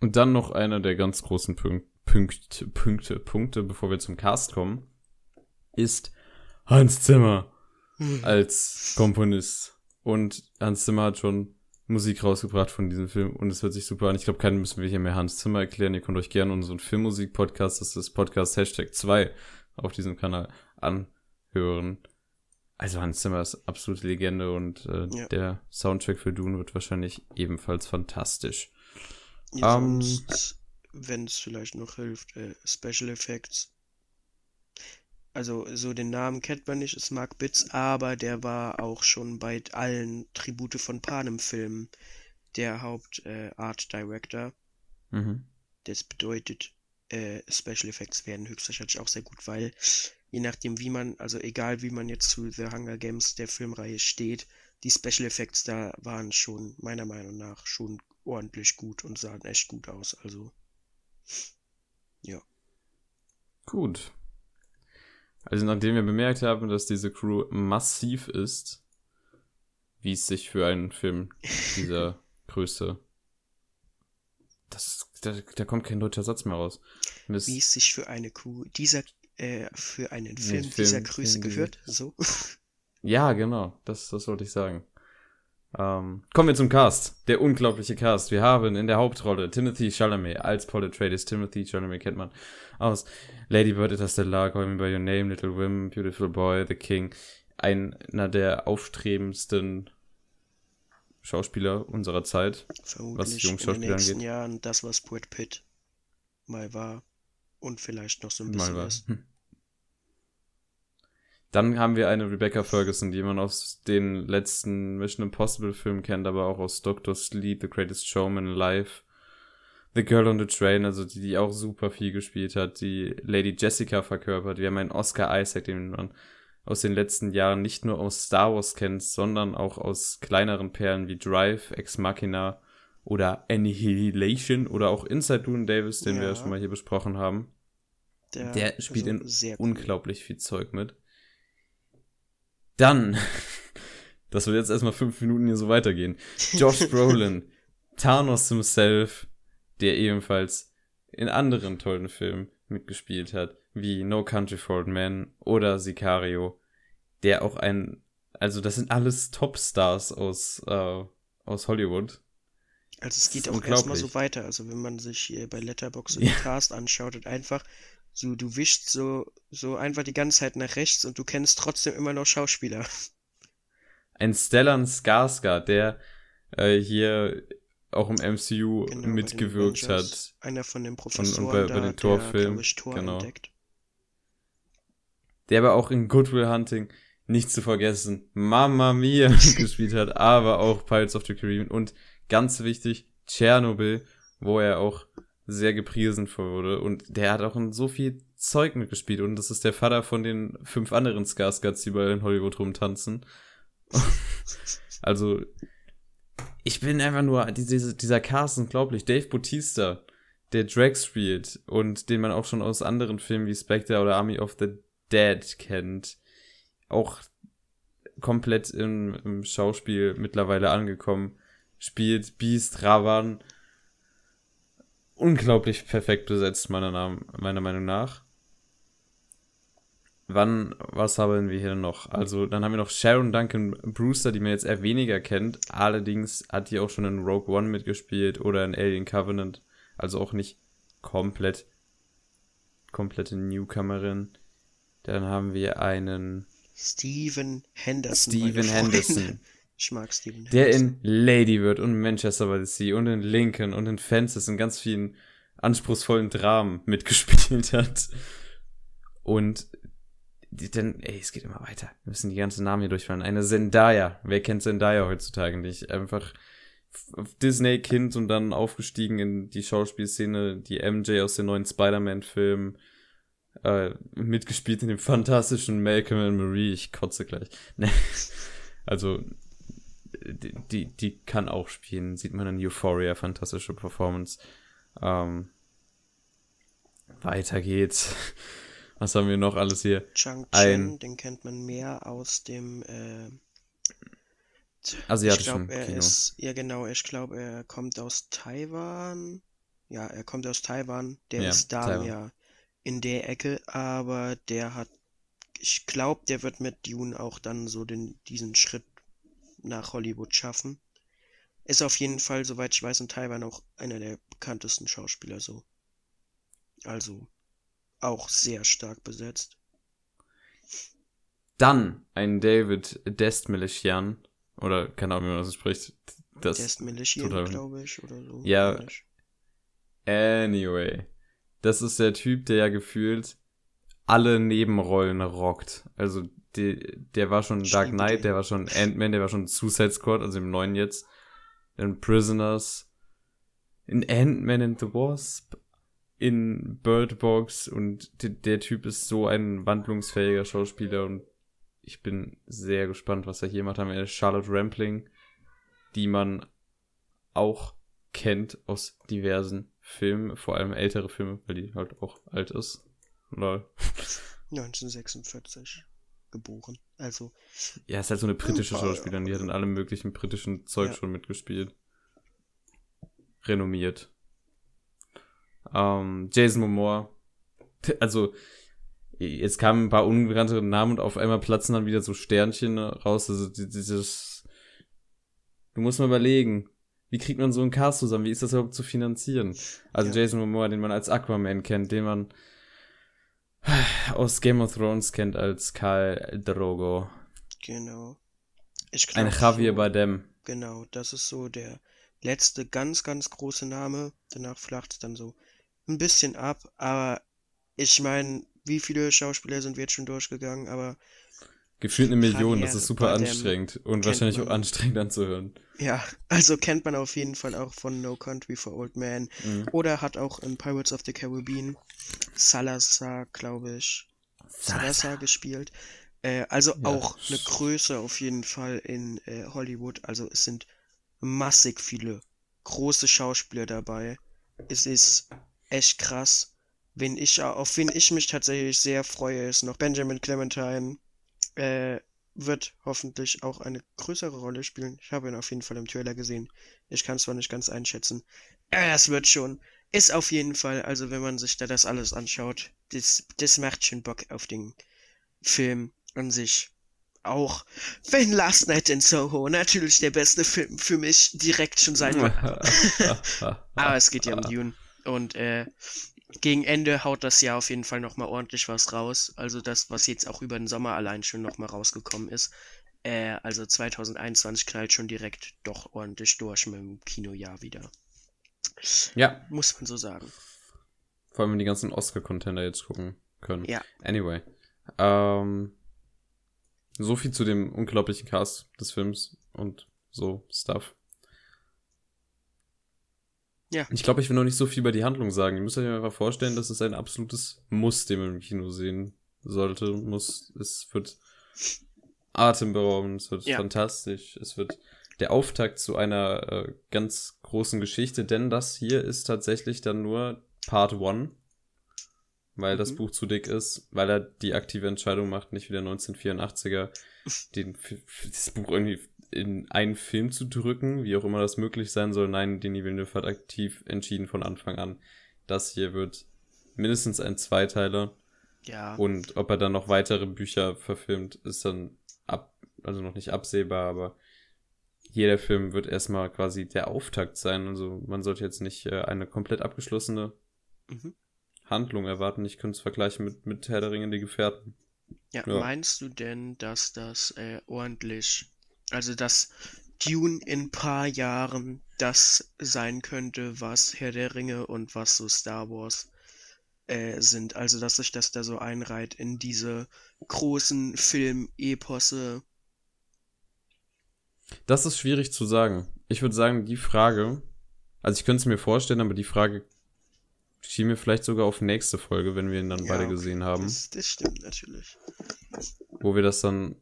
Und dann noch einer der ganz großen Punk Punkte, Punkte, Punkte, bevor wir zum Cast kommen, ist Hans Zimmer als Komponist. Und Hans Zimmer hat schon Musik rausgebracht von diesem Film und es hört sich super an. Ich glaube, keinen müssen wir hier mehr Hans Zimmer erklären. Ihr könnt euch gerne unseren Filmmusik-Podcast, das ist Podcast Hashtag 2 auf diesem Kanal anhören. Also Hans Zimmer ist absolute Legende und äh, Ja. der Soundtrack für Dune wird wahrscheinlich ebenfalls fantastisch. Ja, Ähm, sonst, wenn es vielleicht noch hilft, äh, Special Effects. Also, so den Namen kennt man nicht, ist Mark Bitz, aber der war auch schon bei allen Tribute von Panem-Filmen der Haupt äh, Art Director. Mhm. Das bedeutet, äh, Special Effects werden höchstwahrscheinlich auch sehr gut, weil je nachdem, wie man, also egal wie man jetzt zu The Hunger Games der Filmreihe steht, die Special Effects da waren schon meiner Meinung nach schon ordentlich gut und sahen echt gut aus. Also Gut. Also nachdem wir bemerkt haben, dass diese Crew massiv ist, wie es sich für einen Film (laughs) dieser Größe. Das, da, da kommt kein deutscher Satz mehr raus. Das- wie es sich für eine Kuh dieser äh, für einen Film, Film- dieser Film Größe gehört. gehört. So. Ja, genau. Das, das wollte ich sagen. Ähm, kommen wir zum Cast. Der unglaubliche Cast. Wir haben in der Hauptrolle Timothy Chalamet als Paul Atreides. Timothy Chalamet kennt man aus Lady Bird, Interstellar, Call Me By Your Name, Little Women, Beautiful Boy, The King. Einer der aufstrebendsten Schauspieler unserer Zeit. Vermutlich in den Jungschauspieler nächsten angeht. Jahren das, was Brad Pitt mal war. Und vielleicht noch so ein Mal bisschen was. was. Hm. Dann haben wir eine Rebecca Ferguson, die man aus den letzten Mission Impossible Filmen kennt, aber auch aus Doctor Sleep, The Greatest Showman, Live, The Girl on the Train, also die, die auch super viel gespielt hat, die Lady Jessica verkörpert. Wir haben einen Oscar Isaac, den man aus den letzten Jahren nicht nur aus Star Wars kennt, sondern auch aus kleineren Perlen wie Drive, Ex Machina oder Annihilation oder auch Inside Dune Davis, den wir ja Ja. schon mal hier besprochen haben. Der spielt in sehr cool. unglaublich viel Zeug mit. Dann, (laughs) das wird jetzt erstmal fünf Minuten hier so weitergehen. Josh (laughs) Brolin, Thanos himself, der ebenfalls in anderen tollen Filmen mitgespielt hat, wie No Country for Old Men oder Sicario, der auch ein, also das sind alles Topstars aus, äh, aus Hollywood. Also es geht auch erstmal so weiter. Also wenn man sich hier bei Letterboxd Ja. den Cast anschaut und einfach so, du wischst so, so einfach die ganze Zeit nach rechts und du kennst trotzdem immer noch Schauspieler. Ein Stellan Skarsgård, der äh, hier auch im MCU Genau, bei den mitgewirkt hat. Einer von den Professoren bei- bei da, den der, Torfilmen, Tor genau. entdeckt. der aber auch in Good Will Hunting nicht zu vergessen Mamma Mia (laughs) gespielt hat, aber auch Pirates of the Caribbean und ganz wichtig Tschernobyl, wo er auch sehr gepriesen wurde und der hat auch in so viel Zeug mitgespielt und das ist der Vater von den fünf anderen Skarsgårds, die bei Hollywood rumtanzen. (laughs) also ich bin einfach nur diese, dieser Cast unglaublich. Dave Bautista, der Drax spielt und den man auch schon aus anderen Filmen wie Spectre oder Army of the Dead kennt, auch komplett im, im Schauspiel mittlerweile angekommen, spielt Beast Ravan unglaublich perfekt besetzt, meiner, meiner Meinung nach. Wann, was haben wir hier noch? Also, dann haben wir noch Sharon Duncan Brewster, die man jetzt eher weniger kennt. Allerdings hat die auch schon in Rogue One mitgespielt oder in Alien Covenant. Also auch nicht komplett, komplette Newcomerin. Dann haben wir einen Steven Henderson. Steven. Henderson. Ich mag Steven Der Henderson. in Lady wird und Manchester by the Sea und in Lincoln und in Fences in ganz vielen anspruchsvollen Dramen (laughs) mitgespielt hat. Und die, dann, ey, es geht immer weiter. Wir müssen die ganzen Namen hier durchfahren. Eine Zendaya. Wer kennt Zendaya heutzutage nicht? Einfach Disney-Kind und dann aufgestiegen in die Schauspielszene, die MJ aus den neuen Spider-Man-Filmen, äh, mitgespielt in dem fantastischen Malcolm and Marie. Ich kotze gleich. (laughs) Also, die, die, die kann auch spielen. Sieht man in Euphoria, fantastische Performance. Ähm, weiter geht's. (laughs) Was haben wir noch alles hier? Chang ein- Chen, den kennt man mehr aus dem äh, ich Asiatischen glaube, er Kino. ist, ja genau, ich glaube, er kommt aus Taiwan. Ja, er kommt aus Taiwan. Der Ja, ist da Taiwan. ja in der Ecke, aber der hat, ich glaube, der wird mit Dune auch dann so den, diesen Schritt nach Hollywood schaffen. Ist auf jeden Fall, soweit ich weiß, in Taiwan auch einer der bekanntesten Schauspieler so. Also auch sehr stark besetzt. Dann ein David Destmilchian. Oder keine Ahnung, wie man das spricht. Das, total- glaube ich, oder so. Ja. Anyway. Das ist der Typ, der ja gefühlt alle Nebenrollen rockt. Also, die, der war schon Dark Knight, der war schon Ant-Man, der war schon Suicide Squad, also im neuen jetzt. In Prisoners. In Ant-Man and the Wasp. In Bird Box. Und der, der Typ ist so ein wandlungsfähiger Schauspieler und ich bin sehr gespannt, was er hier macht. Haben wir Charlotte Rampling, die man auch kennt aus diversen Filmen, vor allem ältere Filme, weil die halt auch alt ist. Lol. (laughs) 1946 geboren. Also, Ja, ist halt so eine britische Schauspielerin, die hat in allem möglichen britischen Zeug Ja. schon mitgespielt. Renommiert. Ähm, Jason Momoa. Also, jetzt kamen ein paar unbekannte Namen und auf einmal platzen dann wieder so Sternchen raus. Also, die- dieses. Du musst mal überlegen, wie kriegt man so einen Cast zusammen? Wie ist das überhaupt zu finanzieren? Also, Ja. Jason Momoa, den man als Aquaman kennt, den man aus Game of Thrones kennt als Karl Drogo. genau. Ich Ein glaub, Javier so, Bardem. Genau, das ist so der letzte ganz, ganz große Name. Danach flacht es dann so ein bisschen ab. Aber ich meine, wie viele Schauspieler sind wir jetzt schon durchgegangen? Aber Gefühlt eine Million, das ist super anstrengend und wahrscheinlich auch man. anstrengend anzuhören. ja, also kennt man auf jeden Fall auch von No Country for Old Men. Mhm. Oder hat auch in Pirates of the Caribbean Salazar, glaube ich, Salazar gespielt. Äh, also Ja. auch eine Größe auf jeden Fall in äh, Hollywood. Also es sind massig viele große Schauspieler dabei. Es ist echt krass. Wen ich, auf wen ich mich tatsächlich sehr freue, ist noch Benjamin Clementine. Äh, wird hoffentlich auch eine größere Rolle spielen. Ich habe ihn auf jeden Fall im Trailer gesehen. Ich kann es zwar nicht ganz einschätzen. Äh, es wird schon. Ist auf jeden Fall, also wenn man sich da das alles anschaut, das, das macht schon Bock auf den Film an sich. Auch wenn Last Night in Soho natürlich der beste Film für mich direkt schon sein wird. (laughs) Aber es geht ja um Dune. Und äh, gegen Ende haut das Jahr auf jeden Fall nochmal ordentlich was raus. Also das, was jetzt auch über den Sommer allein schon nochmal rausgekommen ist. Äh, also 2021 knallt schon direkt doch ordentlich durch mit dem Kinojahr wieder. Ja, Muss man so sagen. vor allem wenn die ganzen Oscar-Contender jetzt gucken können. Ja. Anyway. Ähm, so viel zu dem unglaublichen Cast des Films und so Stuff. Ja. Ich glaube, ich will noch nicht so viel über die Handlung sagen. Ihr müsst euch einfach vorstellen, das ist ein absolutes Muss, den man im Kino sehen sollte. Muss, es wird atemberaubend, es wird Ja. fantastisch, es wird der Auftakt zu einer äh, ganz großen Geschichte, denn das hier ist tatsächlich dann nur Part 1, weil das Mhm. Buch zu dick ist, weil er die aktive Entscheidung macht, nicht wie der 1984er, (laughs) den, das Buch irgendwie in einen Film zu drücken, wie auch immer das möglich sein soll. Nein, Denis Villeneuve hat aktiv entschieden von Anfang an, das hier wird mindestens ein Zweiteiler Ja. und ob er dann noch weitere Bücher verfilmt, ist dann ab, also noch nicht absehbar, aber jeder Film wird erstmal quasi der Auftakt sein. Also man sollte jetzt nicht äh, eine komplett abgeschlossene Mhm. Handlung erwarten. Ich könnte es vergleichen mit, mit Herr der Ringe, die Gefährten. Ja, Ja. meinst du denn, dass das äh, ordentlich, also dass Dune in ein paar Jahren das sein könnte, was Herr der Ringe und was so Star Wars äh, sind? Also dass sich das da so einreiht in diese großen Film-Eposse. Das ist schwierig zu sagen. Ich würde sagen, die Frage, also ich könnte es mir vorstellen, aber die Frage schieben wir vielleicht sogar auf nächste Folge, wenn wir ihn dann Ja, beide okay, gesehen haben, Das, das stimmt natürlich. wo wir das dann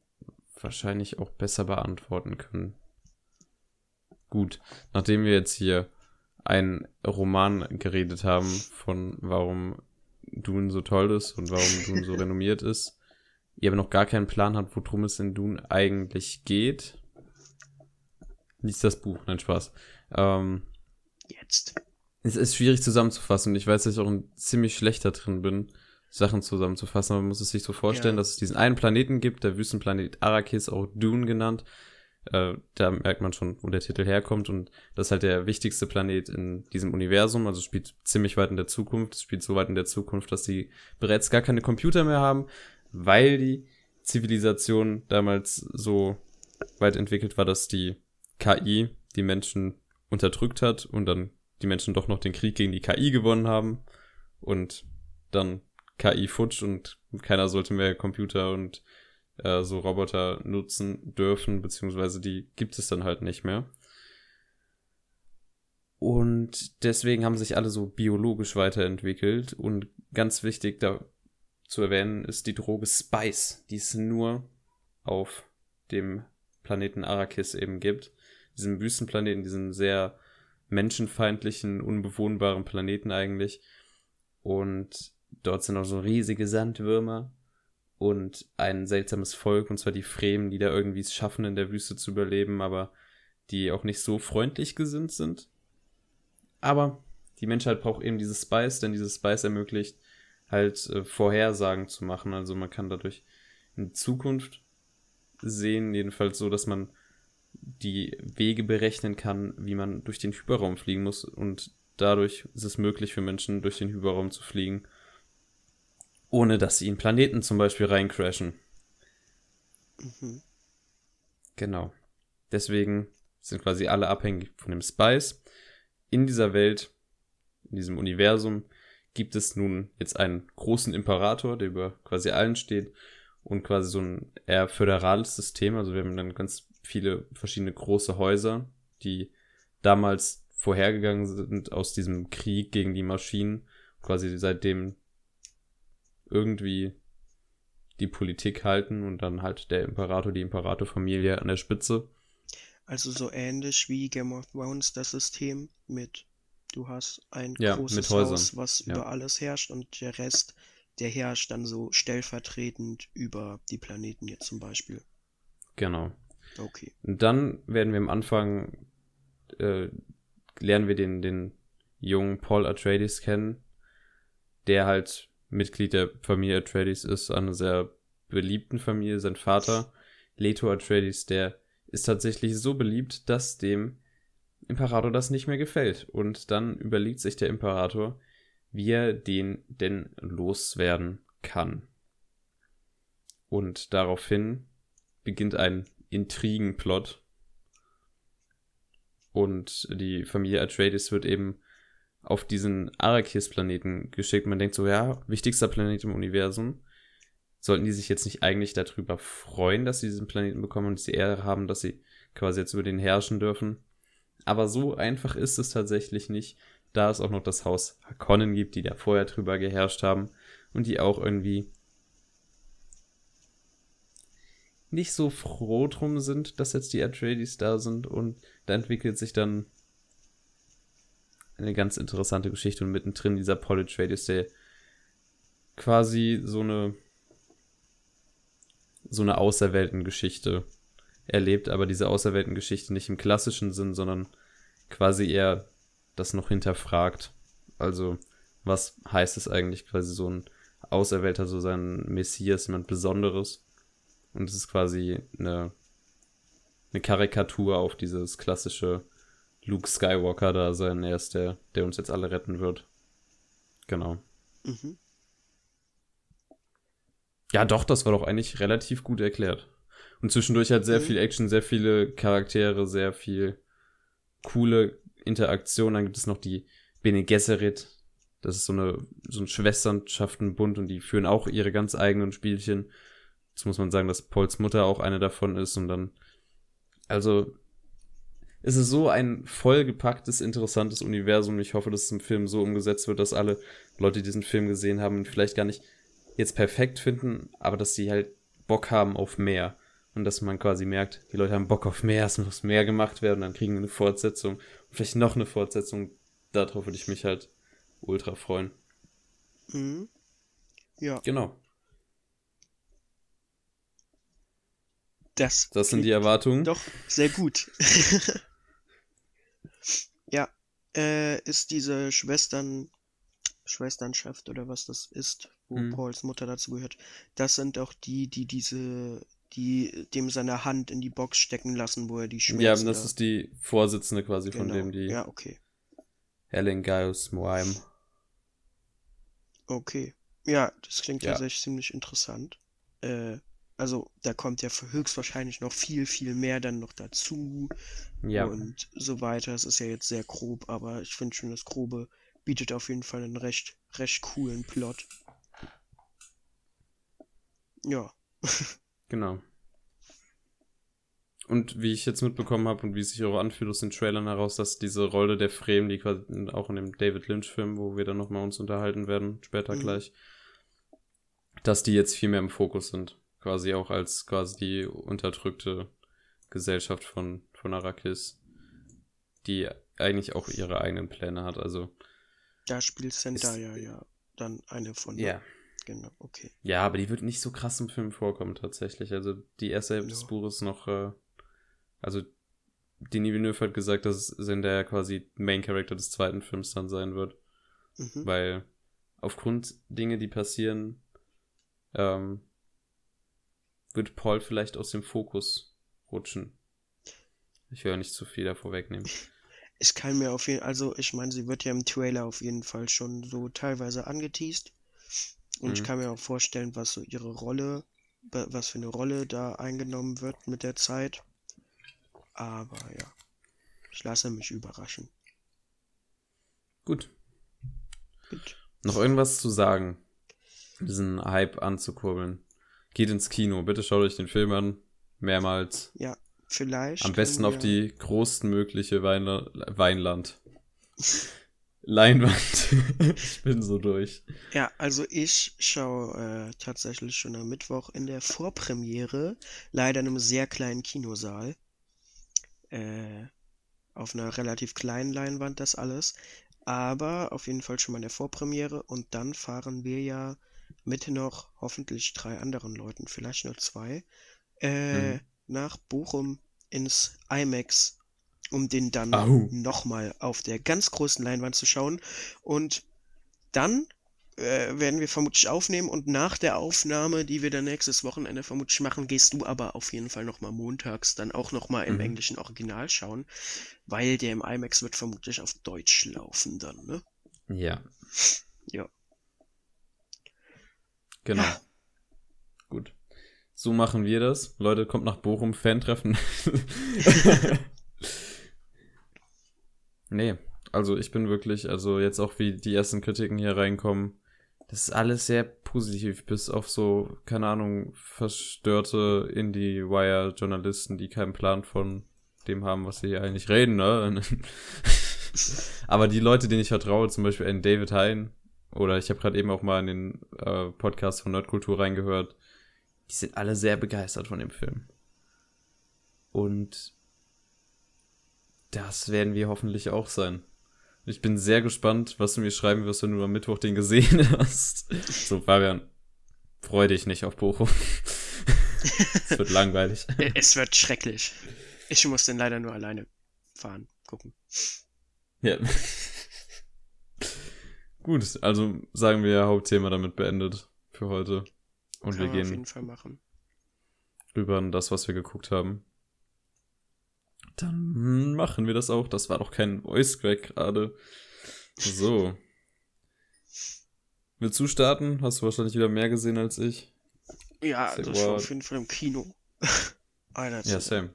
wahrscheinlich auch besser beantworten können. Gut, nachdem wir jetzt hier einen Roman geredet haben von warum Dune so toll ist und warum Dune so (laughs) renommiert ist, ihr aber noch gar keinen Plan habt, worum es in Dune eigentlich geht, liest das Buch, nein Spaß. Ähm, Jetzt. es ist schwierig zusammenzufassen und ich weiß, dass ich auch ein ziemlich schlechter drin bin, Sachen zusammenzufassen, aber man muss es sich so vorstellen, Ja. dass es diesen einen Planeten gibt, der Wüstenplanet Arrakis, auch Dune genannt. Äh, da merkt man schon, wo der Titel herkommt und das ist halt der wichtigste Planet in diesem Universum, also spielt ziemlich weit in der Zukunft, es spielt so weit in der Zukunft, dass sie bereits gar keine Computer mehr haben, weil die Zivilisation damals so weit entwickelt war, dass die KI die Menschen unterdrückt hat und dann die Menschen doch noch den Krieg gegen die KI gewonnen haben und dann KI futsch und keiner sollte mehr Computer und äh, so Roboter nutzen dürfen, beziehungsweise die gibt es dann halt nicht mehr. Und deswegen haben sich alle so biologisch weiterentwickelt und ganz wichtig da zu erwähnen ist die Droge Spice, die es nur auf dem Planeten Arrakis eben gibt. Diesem Wüstenplaneten, diesem sehr menschenfeindlichen, unbewohnbaren Planeten eigentlich. Und dort sind auch so riesige Sandwürmer und ein seltsames Volk, und zwar die Fremen, die da irgendwie es schaffen, in der Wüste zu überleben, aber die auch nicht so freundlich gesinnt sind. Aber die Menschheit braucht eben dieses Spice, denn dieses Spice ermöglicht halt äh, Vorhersagen zu machen. Also man kann dadurch in Zukunft sehen, jedenfalls so, dass man die Wege berechnen kann, wie man durch den Hyperraum fliegen muss und dadurch ist es möglich für Menschen, durch den Hyperraum zu fliegen, ohne dass sie in Planeten zum Beispiel reincrashen. Mhm. Genau. Deswegen sind quasi alle abhängig von dem Spice. In dieser Welt, in diesem Universum, gibt es nun jetzt einen großen Imperator, der über quasi allen steht und quasi so ein eher föderales System. Also wir haben dann ganz viele verschiedene große Häuser, die damals vorhergegangen sind aus diesem Krieg gegen die Maschinen, quasi seitdem irgendwie die Politik halten und dann halt der Imperator, die Imperatorfamilie an der Spitze. Also so ähnlich wie Game of Thrones das System mit, du hast ein Ja, großes. Haus, was Ja. über alles herrscht und der Rest, der herrscht dann so stellvertretend über die Planeten jetzt zum Beispiel. Genau. Okay. Und dann werden wir am Anfang, äh, lernen wir den, den jungen Paul Atreides kennen, der halt Mitglied der Familie Atreides ist, einer sehr beliebten Familie. Sein Vater, Leto Atreides, der ist tatsächlich so beliebt, dass dem Imperator das nicht mehr gefällt. Und dann überlegt sich der Imperator, wie er den denn loswerden kann. Und daraufhin beginnt ein Intrigenplot. Und die Familie Atreides wird eben auf diesen Arrakis-Planeten geschickt. Man denkt so, ja, wichtigster Planet im Universum. Sollten die sich jetzt nicht eigentlich darüber freuen, dass sie diesen Planeten bekommen und die Ehre haben, dass sie quasi jetzt über den herrschen dürfen? Aber so einfach ist es tatsächlich nicht, da es auch noch das Haus Harkonnen gibt, die da vorher drüber geherrscht haben und die auch irgendwie nicht so froh drum sind, dass jetzt die Atreides da sind und da entwickelt sich dann eine ganz interessante Geschichte und mittendrin dieser Paul Atreides, der quasi so eine so eine Auserwählten-Geschichte erlebt, aber diese Auserwählten-Geschichte nicht im klassischen Sinn, sondern quasi eher das noch hinterfragt. Also, was heißt es eigentlich quasi so ein Auserwählter, so sein Messias, jemand Besonderes? Und es ist quasi eine, eine Karikatur auf dieses klassische Luke Skywalker da sein. Er ist der, der uns jetzt alle retten wird. Genau. Mhm. Ja, doch, das war doch eigentlich relativ gut erklärt. Und zwischendurch halt sehr Mhm. viel Action, sehr viele Charaktere, sehr viel coole Interaktion. Dann gibt es noch die Bene Gesserit. Das ist so eine so ein Schwesternschaftenbund und die führen auch ihre ganz eigenen Spielchen. Jetzt muss man sagen, dass Pauls Mutter auch eine davon ist und dann also es ist so ein vollgepacktes, interessantes Universum. Ich hoffe, dass es im Film so umgesetzt wird, dass alle Leute, die diesen Film gesehen haben, vielleicht gar nicht jetzt perfekt finden, aber dass sie halt Bock haben auf mehr. Und dass man quasi merkt, die Leute haben Bock auf mehr, es muss mehr gemacht werden, dann kriegen wir eine Fortsetzung. Und vielleicht noch eine Fortsetzung. Darauf würde ich mich halt ultra freuen. Mhm. Ja, Genau. das, Das sind die Erwartungen. Doch, sehr gut. (laughs) ja, äh, ist diese Schwestern, Schwesternschaft oder was das ist, wo Mhm. Pauls Mutter dazu gehört, das sind auch die, die diese, die dem seine Hand in die Box stecken lassen, wo er die Schmerzen Ja, das da- ist die Vorsitzende quasi von genau. dem, die Ja, okay. Helen Gaius Moime. Okay. Ja, das klingt Ja. tatsächlich ziemlich interessant. Äh, also, da kommt ja höchstwahrscheinlich noch viel, viel mehr dann noch dazu Ja. und so weiter. Es ist ja jetzt sehr grob, aber ich finde schon, das Grobe bietet auf jeden Fall einen recht, recht coolen Plot. Ja. Genau. Und wie ich jetzt mitbekommen habe und wie es sich auch anfühlt aus den Trailern heraus, dass diese Rolle der Fremen, die quasi auch in dem David Lynch-Film, wo wir dann nochmal uns unterhalten werden, später Mhm. gleich, dass die jetzt viel mehr im Fokus sind. Quasi auch als quasi die unterdrückte Gesellschaft von, von Arrakis, die eigentlich auch ihre eigenen Pläne hat. Also, Da spielt Zendaya ja dann eine von. ja. Genau, okay. Ja, aber die wird nicht so krass im Film vorkommen, tatsächlich. Also, die erste Hälfte des. Buches noch, äh, also, Denis Villeneuve hat gesagt, dass Zendaya quasi Main Character des zweiten Films dann sein wird, Mhm. weil aufgrund Dinge, die passieren, ähm, wird Paul vielleicht aus dem Fokus rutschen. Ich ja nicht zu viel davor wegnehmen. (laughs) Ich kann mir auf jeden also ich meine, sie wird ja im Trailer auf jeden Fall schon so teilweise angeteased. Und ich Mhm. kann mir auch vorstellen, was so ihre Rolle, wa- was für eine Rolle da eingenommen wird mit der Zeit. Aber ja, ich lasse mich überraschen. Gut. Gut. Noch irgendwas zu sagen? Diesen Hype anzukurbeln. Geht ins Kino, bitte schaut euch den Film an. Mehrmals. Ja, vielleicht. Am besten auf die größtmögliche Weinla Weinland. (laughs) Leinwand. ich bin so durch. Ja, also ich schaue äh, tatsächlich schon am Mittwoch in der Vorpremiere, leider in einem sehr kleinen Kinosaal. Äh, auf einer relativ kleinen Leinwand das alles. Aber auf jeden Fall schon mal in der Vorpremiere und dann fahren wir ja mit noch hoffentlich drei anderen Leuten, vielleicht nur zwei, äh, Mhm. nach Bochum ins IMAX, um den dann nochmal auf der ganz großen Leinwand zu schauen. Und dann äh, werden wir vermutlich aufnehmen und nach der Aufnahme, die wir dann nächstes Wochenende vermutlich machen, gehst du aber auf jeden Fall nochmal montags dann auch nochmal im Mhm. englischen Original schauen, weil der im IMAX wird vermutlich auf Deutsch laufen dann, ne? Ja. Ja. Genau. Gut. So machen wir das. Leute, kommt nach Bochum, Fan-Treffen. (laughs) nee, also ich bin wirklich, also jetzt auch wie die ersten Kritiken hier reinkommen, das ist alles sehr positiv, bis auf so, keine Ahnung, verstörte Indie-Wire-Journalisten, die keinen Plan von dem haben, was sie hier eigentlich reden, ne? (laughs) Aber die Leute, denen ich vertraue, zum Beispiel einen David Hein, oder ich habe gerade eben auch mal in den äh, Podcast von Nerdkultur reingehört, die sind alle sehr begeistert von dem Film. Und das werden wir hoffentlich auch sein. Ich bin sehr gespannt, was du mir schreiben wirst, wenn du am Mittwoch den gesehen (laughs) hast. So, Fabian, freu dich nicht auf Bochum. Es wird langweilig. (laughs) Es wird schrecklich. Ich muss den leider nur alleine fahren, gucken. Ja. Gut, also sagen wir Hauptthema damit beendet für heute. Und Kann wir man auf gehen jeden Fall machen. rüber an das, was wir geguckt haben. Dann machen wir das auch. Das war doch kein Voice Crack gerade. So. Willst du starten? Hast du wahrscheinlich wieder mehr gesehen als ich. Ja, Say das war what? auf jeden Fall im Kino. (laughs) Einer Ja, same.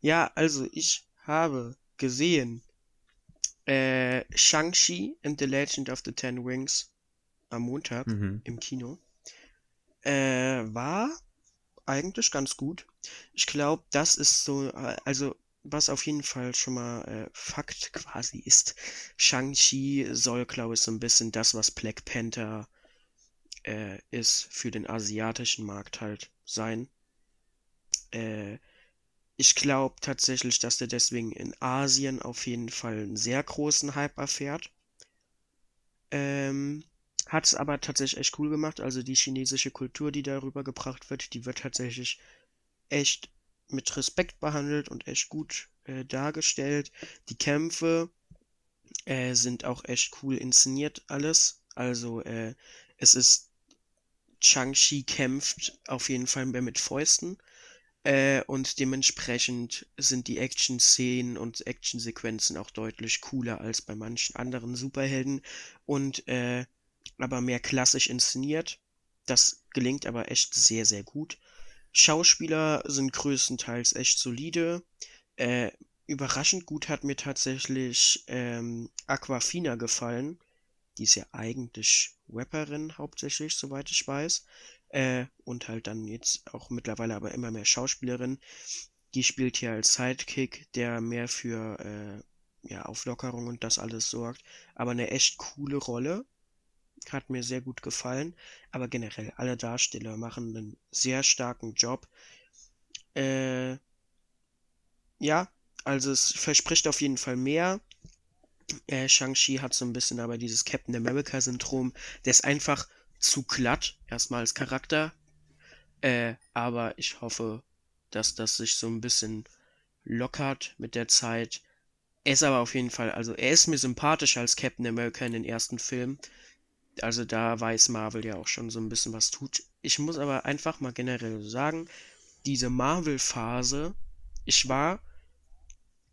Ja, also ich habe gesehen äh, Shang-Chi and the Legend of the Ten Rings am Montag Mhm. im Kino. Äh, war eigentlich ganz gut. Ich glaube, das ist so, äh, also was auf jeden Fall schon mal äh, Fakt quasi ist. Shang-Chi soll, glaube ich, so ein bisschen das, was Black Panther äh, ist, für den asiatischen Markt halt sein. Äh, ich glaube tatsächlich, dass der deswegen in Asien auf jeden Fall einen sehr großen Hype erfährt. Ähm, hat es aber tatsächlich echt cool gemacht. Also die chinesische Kultur, die darüber gebracht wird, die wird tatsächlich echt mit Respekt behandelt und echt gut äh, dargestellt. Die Kämpfe äh, sind auch echt cool inszeniert alles. Also äh, es ist Chang-Chi kämpft auf jeden Fall mehr mit Fäusten. Äh, und dementsprechend sind die Action-Szenen und Action-Sequenzen auch deutlich cooler als bei manchen anderen Superhelden und äh, aber mehr klassisch inszeniert. Das gelingt aber echt sehr, sehr gut. Schauspieler sind größtenteils echt solide. Äh, überraschend gut hat mir tatsächlich ähm, Aquafina gefallen. Die ist ja eigentlich Rapperin hauptsächlich, soweit ich weiß. Äh, und halt dann jetzt auch mittlerweile aber immer mehr Schauspielerin. Die spielt hier als Sidekick, der mehr für äh, ja, Auflockerung und das alles sorgt. Aber eine echt coole Rolle. Hat mir sehr gut gefallen. Aber generell, alle Darsteller machen einen sehr starken Job. Äh, ja, also es verspricht auf jeden Fall mehr. Äh, Shang-Chi hat so ein bisschen aber dieses Captain America-Syndrom. Der ist einfach zu glatt, erstmal als Charakter. Äh, aber ich hoffe, dass das sich so ein bisschen lockert mit der Zeit. Er ist aber auf jeden Fall, also er ist mir sympathischer als Captain America in den ersten Filmen. Also da weiß Marvel ja auch schon so ein bisschen was tut. Ich muss aber einfach mal generell sagen, diese Marvel-Phase, ich war,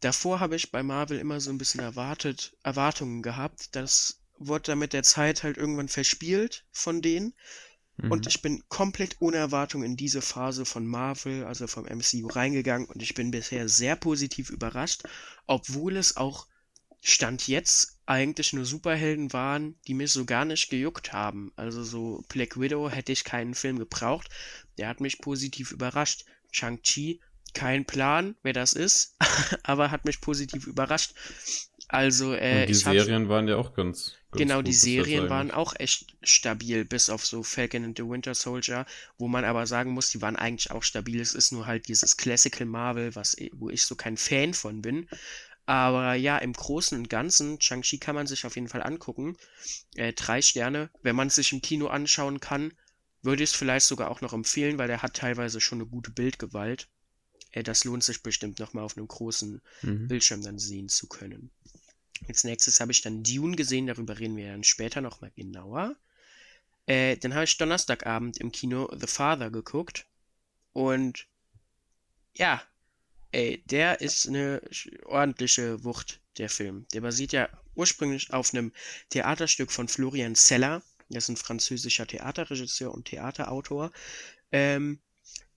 davor habe ich bei Marvel immer so ein bisschen erwartet, Erwartungen gehabt. Das wurde dann mit der Zeit halt irgendwann verspielt von denen. Und Mhm. ich bin komplett ohne Erwartung in diese Phase von Marvel, also vom MCU reingegangen und ich bin bisher sehr positiv überrascht, obwohl es auch Stand jetzt eigentlich nur Superhelden waren, die mich so gar nicht gejuckt haben. Also so Black Widow hätte ich keinen Film gebraucht. Der hat mich positiv überrascht. Shang-Chi, kein Plan, wer das ist, (laughs) aber hat mich positiv überrascht. Also, äh, Und die Serien waren ja auch ganz Genau, gut die Serien waren auch echt stabil, bis auf so Falcon and the Winter Soldier, wo man aber sagen muss, die waren eigentlich auch stabil. Es ist nur halt dieses Classical Marvel, was, wo ich so kein Fan von bin. Aber ja, im Großen und Ganzen, Shang-Chi kann man sich auf jeden Fall angucken. Äh, drei Sterne. Wenn man es sich im Kino anschauen kann, würde ich es vielleicht sogar auch noch empfehlen, weil der hat teilweise schon eine gute Bildgewalt. Äh, das lohnt sich bestimmt nochmal auf einem großen Mhm. Bildschirm dann sehen zu können. Als nächstes habe ich dann Dune gesehen, darüber reden wir dann später nochmal genauer. Äh, dann habe ich Donnerstagabend im Kino The Father geguckt. Und ja, ey, der ist eine ordentliche Wucht, der Film. Der basiert ja ursprünglich auf einem Theaterstück von Florian Zeller. Der ist ein französischer Theaterregisseur und Theaterautor. Ähm,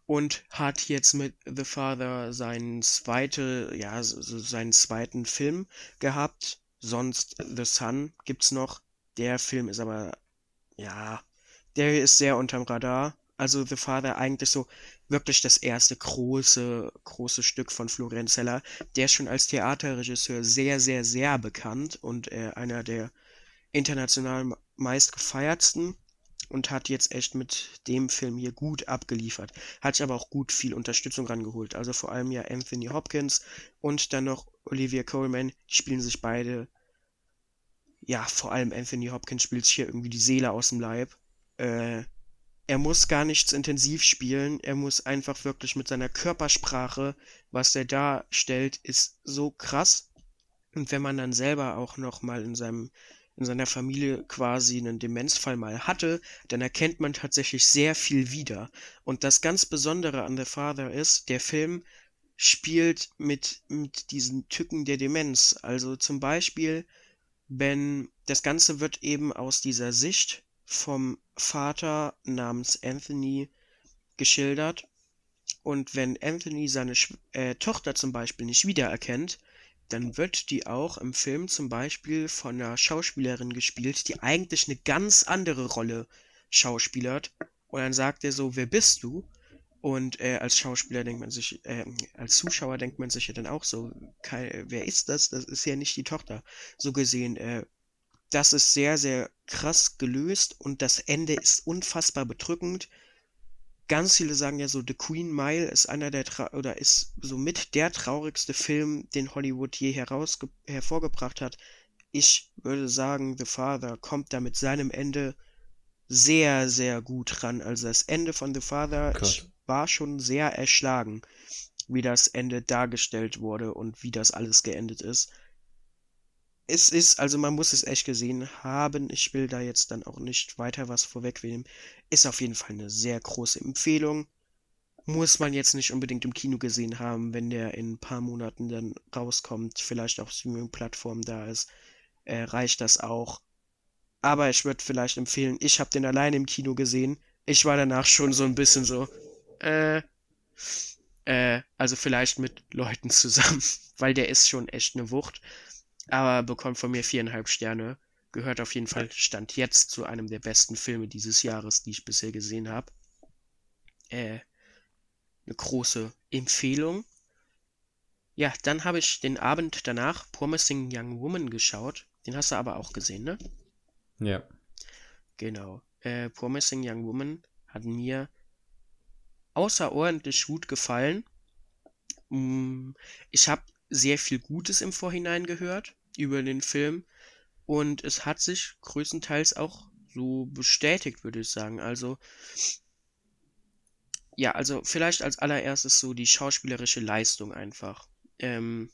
und hat jetzt mit The Father seinen zweite, ja, seinen zweiten Film gehabt. Sonst The Sun gibt's noch. Der Film ist aber, ja, der ist sehr unterm Radar. Also The Father eigentlich so wirklich das erste große, große Stück von Florian Zeller. Der ist schon als Theaterregisseur sehr, sehr, sehr bekannt und äh, einer der international meistgefeiertsten und hat jetzt echt mit dem Film hier gut abgeliefert. Hat sich aber auch gut viel Unterstützung rangeholt. Also vor allem ja Anthony Hopkins und dann noch Olivia Colman. Die spielen sich beide. Ja, vor allem Anthony Hopkins spielt sich hier irgendwie die Seele aus dem Leib. Äh, er muss gar nichts intensiv spielen. Er muss einfach wirklich mit seiner Körpersprache, was er darstellt, ist so krass. Und wenn man dann selber auch noch mal in seinem in seiner Familie quasi einen Demenzfall mal hatte, dann erkennt man tatsächlich sehr viel wieder. Und das ganz Besondere an The Father ist, der Film spielt mit, mit diesen Tücken der Demenz. Also zum Beispiel, wenn das Ganze wird eben aus dieser Sicht vom Vater namens Anthony geschildert. Und wenn Anthony seine Sch äh, Tochter zum Beispiel nicht wiedererkennt, dann wird die auch im Film zum Beispiel von einer Schauspielerin gespielt, die eigentlich eine ganz andere Rolle schauspielert. Und dann sagt er so, wer bist du? Und äh, als Schauspieler denkt man sich, äh, als Zuschauer denkt man sich ja dann auch so, kein, wer ist das? Das ist ja nicht die Tochter. So gesehen, äh, das ist sehr, sehr krass gelöst und das Ende ist unfassbar bedrückend. Ganz viele sagen ja so, The Queen Mile ist einer der Tra oder ist somit der traurigste Film, den Hollywood je hervorgebracht hat. Ich würde sagen, The Father kommt da mit seinem Ende sehr, sehr gut ran. Also das Ende von The Father, ich war schon sehr erschlagen, wie das Ende dargestellt wurde und wie das alles geendet ist. Es ist, also man muss es echt gesehen haben. Ich will da jetzt dann auch nicht weiter was vorwegnehmen. Ist auf jeden Fall eine sehr große Empfehlung. Muss man jetzt nicht unbedingt im Kino gesehen haben, wenn der in ein paar Monaten dann rauskommt, vielleicht auf Streaming-Plattformen da ist, äh, reicht das auch. Aber ich würde vielleicht empfehlen, ich habe den alleine im Kino gesehen. Ich war danach schon so ein bisschen so, äh, äh, also vielleicht mit Leuten zusammen, (laughs) weil der ist schon echt eine Wucht. Aber bekommt von mir viereinhalb Sterne. Gehört auf jeden Fall, stand jetzt zu einem der besten Filme dieses Jahres, die ich bisher gesehen habe. Äh, eine große Empfehlung. Ja, dann habe ich den Abend danach Promising Young Woman geschaut. Den hast du aber auch gesehen, ne? Ja. Genau. Äh, Promising Young Woman hat mir außerordentlich gut gefallen. Mm, Ich habe sehr viel Gutes im Vorhinein gehört über den Film und es hat sich größtenteils auch so bestätigt, würde ich sagen. Also ja, also vielleicht als allererstes so die schauspielerische Leistung einfach. Ähm,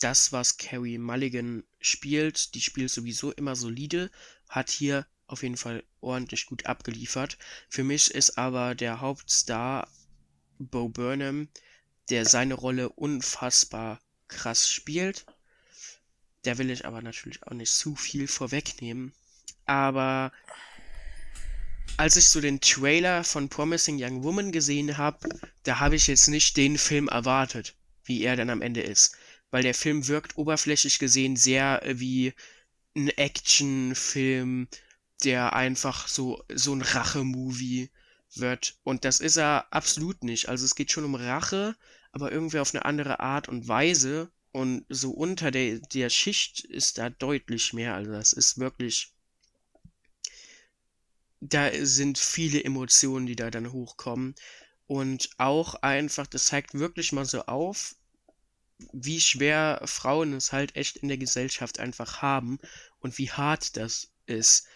das, was Carrie Mulligan spielt, die spielt sowieso immer solide, hat hier auf jeden Fall ordentlich gut abgeliefert. Für mich ist aber der Hauptstar Bo Burnham, der seine Rolle unfassbar krass spielt. Da will ich aber natürlich auch nicht zu viel vorwegnehmen. Aber als ich so den Trailer von Promising Young Woman gesehen habe, da habe ich jetzt nicht den Film erwartet, wie er dann am Ende ist. Weil der Film wirkt oberflächlich gesehen sehr äh, wie ein Actionfilm, der einfach so, so ein Rache-Movie wird. Und das ist er absolut nicht. Also es geht schon um Rache, aber irgendwie auf eine andere Art und Weise. Und so unter der, der Schicht ist da deutlich mehr. Also das ist wirklich. Da sind viele Emotionen, die da dann hochkommen. Und auch einfach, das zeigt wirklich mal so auf, wie schwer Frauen es halt echt in der Gesellschaft einfach haben und wie hart das ist.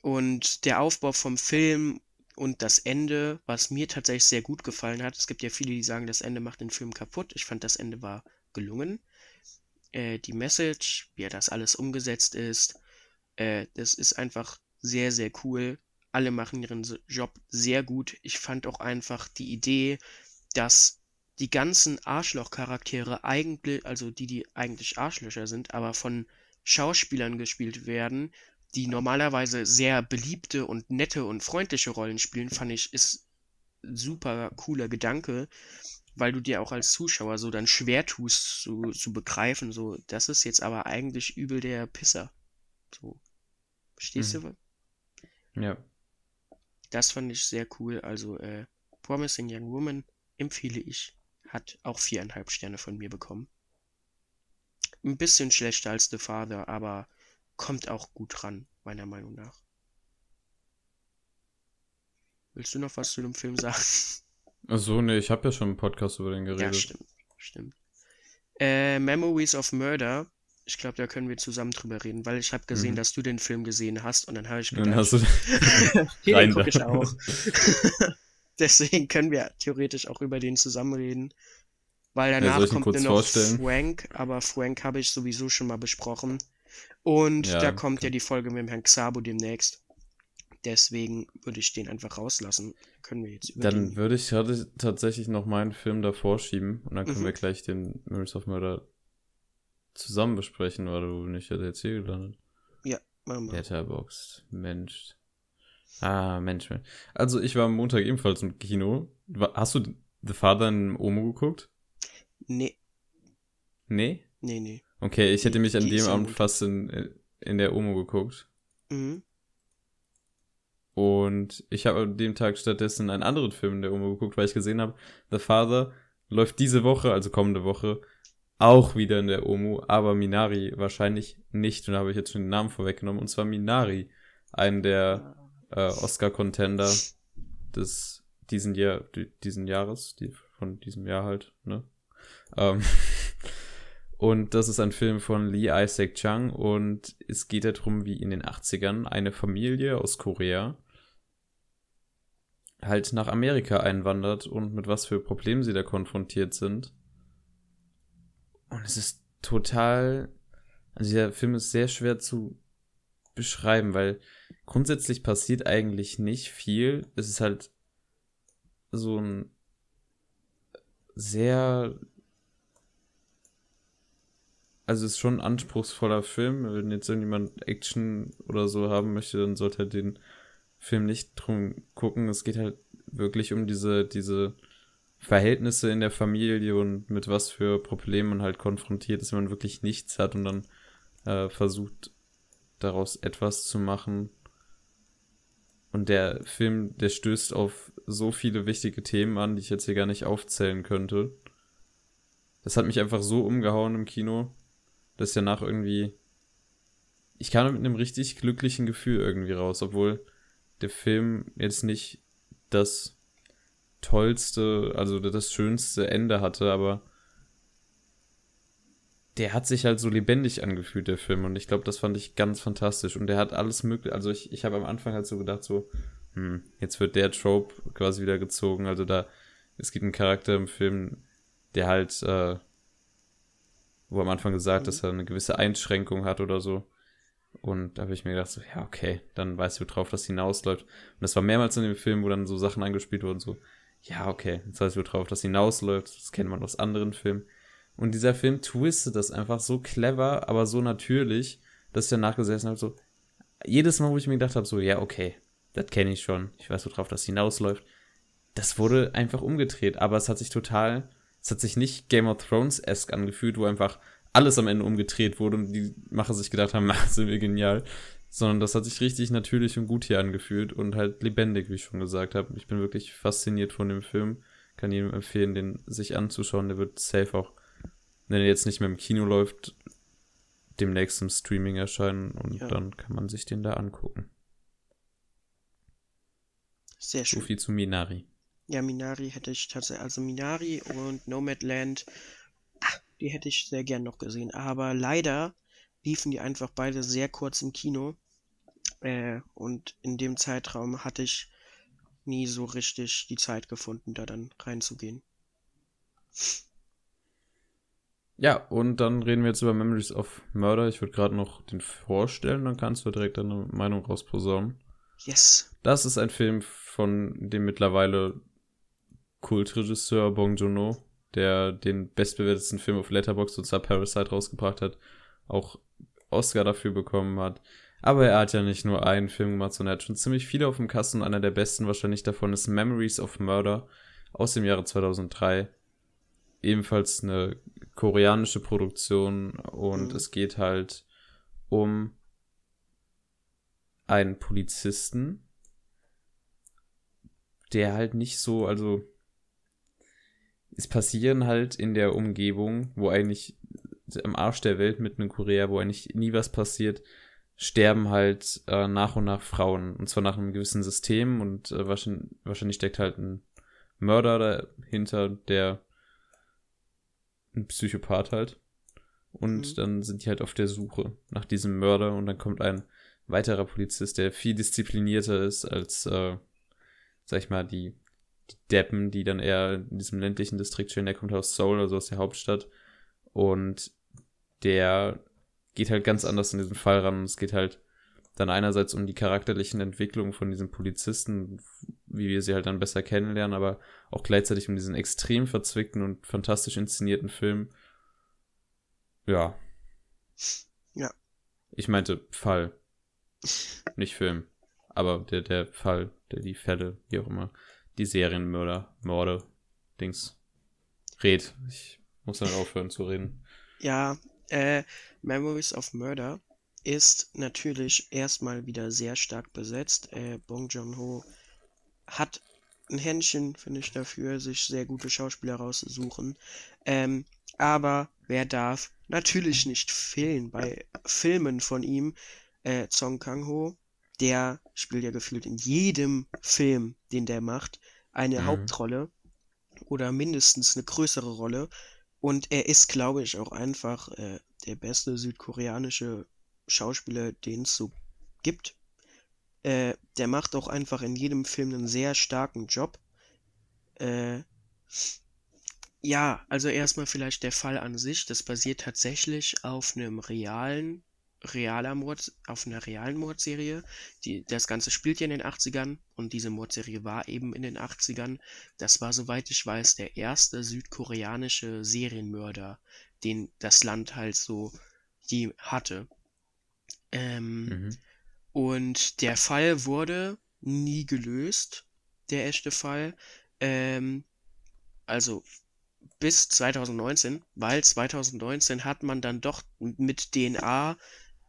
Und der Aufbau vom Film und das Ende, was mir tatsächlich sehr gut gefallen hat. Es gibt ja viele, die sagen, das Ende macht den Film kaputt. Ich fand, das Ende war gelungen. Äh, die Message, wie das alles umgesetzt ist, äh, das ist einfach sehr, sehr cool. Alle machen ihren Job sehr gut. Ich fand auch einfach die Idee, dass die ganzen Arschloch-Charaktere eigentlich, also die, die eigentlich Arschlöcher sind, aber von Schauspielern gespielt werden, die normalerweise sehr beliebte und nette und freundliche Rollen spielen, fand ich, ist super cooler Gedanke, weil du dir auch als Zuschauer so dann schwer tust zu, zu begreifen, so, das ist jetzt aber eigentlich übel der Pisser. So. Verstehst du? Ja. Das fand ich sehr cool. Also, äh, Promising Young Woman empfehle ich. Hat auch viereinhalb Sterne von mir bekommen. Ein bisschen schlechter als The Father, aber kommt auch gut ran, meiner Meinung nach. Willst du noch was zu dem Film sagen? Achso, nee, ich habe ja schon einen Podcast über den Ja, geredet. stimmt. Stimmt. Äh, Memories of Murder. Ich glaube, da können wir zusammen drüber reden, weil ich habe gesehen, Mhm. dass du den Film gesehen hast und dann habe ich Dann gedacht, hast du (laughs) (laughs) Hier, den guck da. ich auch. (laughs) Deswegen können wir theoretisch auch über den zusammenreden. Weil danach ihn kommt noch vorstellen? Frank, aber Frank habe ich sowieso schon mal besprochen. Und Ja, da kommt okay. ja die Folge mit dem Herrn Xabo demnächst. Deswegen würde ich den einfach rauslassen. Können wir jetzt über Dann würde ich hatte tatsächlich noch meinen Film davor schieben und dann können Mhm. wir gleich den Memories of Murder zusammen besprechen, weil du nicht jetzt hier gelandet. Machen wir. Letterboxd, Mensch. Ah, Mensch. Also ich war am Montag ebenfalls im Kino. Hast du The Father in Omo geguckt? Nee, Nee? nee, nee. Okay, ich hätte mich an dem Abend Montag. fast in, in der Omo geguckt. Mhm. Und ich habe an dem Tag stattdessen einen anderen Film in der Omo geguckt, weil ich gesehen habe, The Father läuft diese Woche, also kommende Woche, auch wieder in der Omo, aber Minari wahrscheinlich nicht. Und da habe ich jetzt schon den Namen vorweggenommen. Und zwar Minari, einen der äh, Oscar-Contender des diesen Jahr, di- diesen Jahres, die, von diesem Jahr halt, ne? Ähm, und das ist ein Film von Lee Isaac Chung und es geht darum, wie in den 80ern eine Familie aus Korea halt nach Amerika einwandert und mit was für Problemen sie da konfrontiert sind. Und es ist total, also der Film ist sehr schwer zu beschreiben, weil grundsätzlich passiert eigentlich nicht viel. Es ist halt so ein sehr, also es ist schon ein anspruchsvoller Film. Wenn jetzt irgendjemand Action oder so haben möchte, dann sollte er den Film nicht drum gucken. Es geht halt wirklich um diese, diese Verhältnisse in der Familie und mit was für Problemen man halt konfrontiert ist, wenn man wirklich nichts hat und dann äh, versucht daraus etwas zu machen. Und der Film, der stößt auf so viele wichtige Themen an, die ich jetzt hier gar nicht aufzählen könnte. Das hat mich einfach so umgehauen im Kino, dass ich danach irgendwie. Ich kam mit einem richtig glücklichen Gefühl irgendwie raus, obwohl der Film jetzt nicht das tollste, also das schönste Ende hatte, aber der hat sich halt so lebendig angefühlt, der Film. Und ich glaube, das fand ich ganz fantastisch. Und der hat alles mögliche. Also ich, ich habe am Anfang halt so gedacht, so, hm, jetzt wird der Trope quasi wieder gezogen. Also da, es gibt einen Charakter im Film, der halt, äh, wo am Anfang gesagt, dass er eine gewisse Einschränkung hat oder so. Und da habe ich mir gedacht, so, ja, okay, dann weißt du, worauf das hinausläuft. Und das war mehrmals in dem Film, wo dann so Sachen angespielt wurden, so, ja, okay, jetzt weißt du, worauf das hinausläuft. Das kennt man aus anderen Filmen. Und dieser Film twistet das einfach so clever, aber so natürlich, dass ich danach gesessen habe, so, jedes Mal, wo ich mir gedacht habe, so, ja, okay, das kenne ich schon, ich weiß, worauf das hinausläuft, das wurde einfach umgedreht, aber es hat sich total, es hat sich nicht Game of Thrones-esque angefühlt, wo einfach alles am Ende umgedreht wurde und die Macher sich gedacht haben, ach, (laughs) sind wir genial, sondern das hat sich richtig natürlich und gut hier angefühlt und halt lebendig, wie ich schon gesagt habe. Ich bin wirklich fasziniert von dem Film, kann jedem empfehlen, den sich anzuschauen, der wird safe auch wenn er jetzt nicht mehr im Kino läuft, demnächst im Streaming erscheinen und Ja. dann kann man sich den da angucken. Sehr So schön. viel zu Minari. Ja, Minari hätte ich tatsächlich, also Minari und Nomadland, ah, die hätte ich sehr gern noch gesehen. Aber leider liefen die einfach beide sehr kurz im Kino. Äh, und in dem Zeitraum hatte ich nie so richtig die Zeit gefunden, da dann reinzugehen. Ja, und dann reden wir jetzt über Memories of Murder. Ich würde gerade noch den vorstellen, dann kannst du direkt deine Meinung rausposaunen. Yes. Das ist ein Film von dem mittlerweile Kultregisseur Bong Joon-ho, der den bestbewertetsten Film auf Letterboxd und zwar Parasite rausgebracht hat, auch Oscar dafür bekommen hat. Aber er hat ja nicht nur einen Film gemacht, sondern er hat schon ziemlich viele auf dem Kasten. Einer der besten wahrscheinlich davon ist Memories of Murder aus dem Jahre 2003. Ebenfalls eine koreanische Produktion und Mhm. es geht halt um einen Polizisten, der halt nicht so, also es passieren halt in der Umgebung, wo eigentlich am Arsch der Welt mitten in Korea, wo eigentlich nie was passiert, sterben halt äh, nach und nach Frauen. Und zwar nach einem gewissen System und äh, wahrscheinlich, wahrscheinlich steckt halt ein Mörder dahinter, der ein Psychopath halt. Und Mhm. dann sind die halt auf der Suche nach diesem Mörder und dann kommt ein weiterer Polizist, der viel disziplinierter ist als, äh, sag ich mal, die, die Deppen, die dann eher in diesem ländlichen Distrikt stehen. Der kommt aus Seoul, also aus der Hauptstadt. Und der geht halt ganz anders in diesen Fall ran. Es geht halt dann einerseits um die charakterlichen Entwicklungen von diesem Polizisten, wie wir sie halt dann besser kennenlernen, aber auch gleichzeitig um diesen extrem verzwickten und fantastisch inszenierten Film. Ja. Ja. Ich meinte Fall, (laughs) nicht Film. aber der, der Fall, der, die Fälle, wie auch immer, die Serienmörder, Morde, Dings. Red. Ich muss dann aufhören zu reden. Ja, äh, Memories of Murder ist natürlich erstmal wieder sehr stark besetzt. Äh, Bong Joon-ho hat ein Händchen, finde ich, dafür, sich sehr gute Schauspieler rauszusuchen. Ähm, aber wer darf natürlich nicht fehlen bei Filmen von ihm? Äh, Song Kang-ho, der spielt ja gefühlt in jedem Film, den der macht, eine Mhm. Hauptrolle oder mindestens eine größere Rolle. Und er ist, glaube ich, auch einfach äh, der beste südkoreanische Schauspieler, den es so gibt. Äh, der macht auch einfach in jedem Film einen sehr starken Job. Äh, ja, also erstmal vielleicht der Fall an sich. Das basiert tatsächlich auf einem realen, realer Mord, auf einer realen Mordserie. Die, das Ganze spielt ja in den 80ern und diese Mordserie war eben in den 80ern. Das war, soweit ich weiß, der erste südkoreanische Serienmörder, den das Land halt so je hatte. Ähm, Mhm. und der Fall wurde nie gelöst, der echte Fall. Ähm, also bis 2019, weil 2019 hat man dann doch mit DNA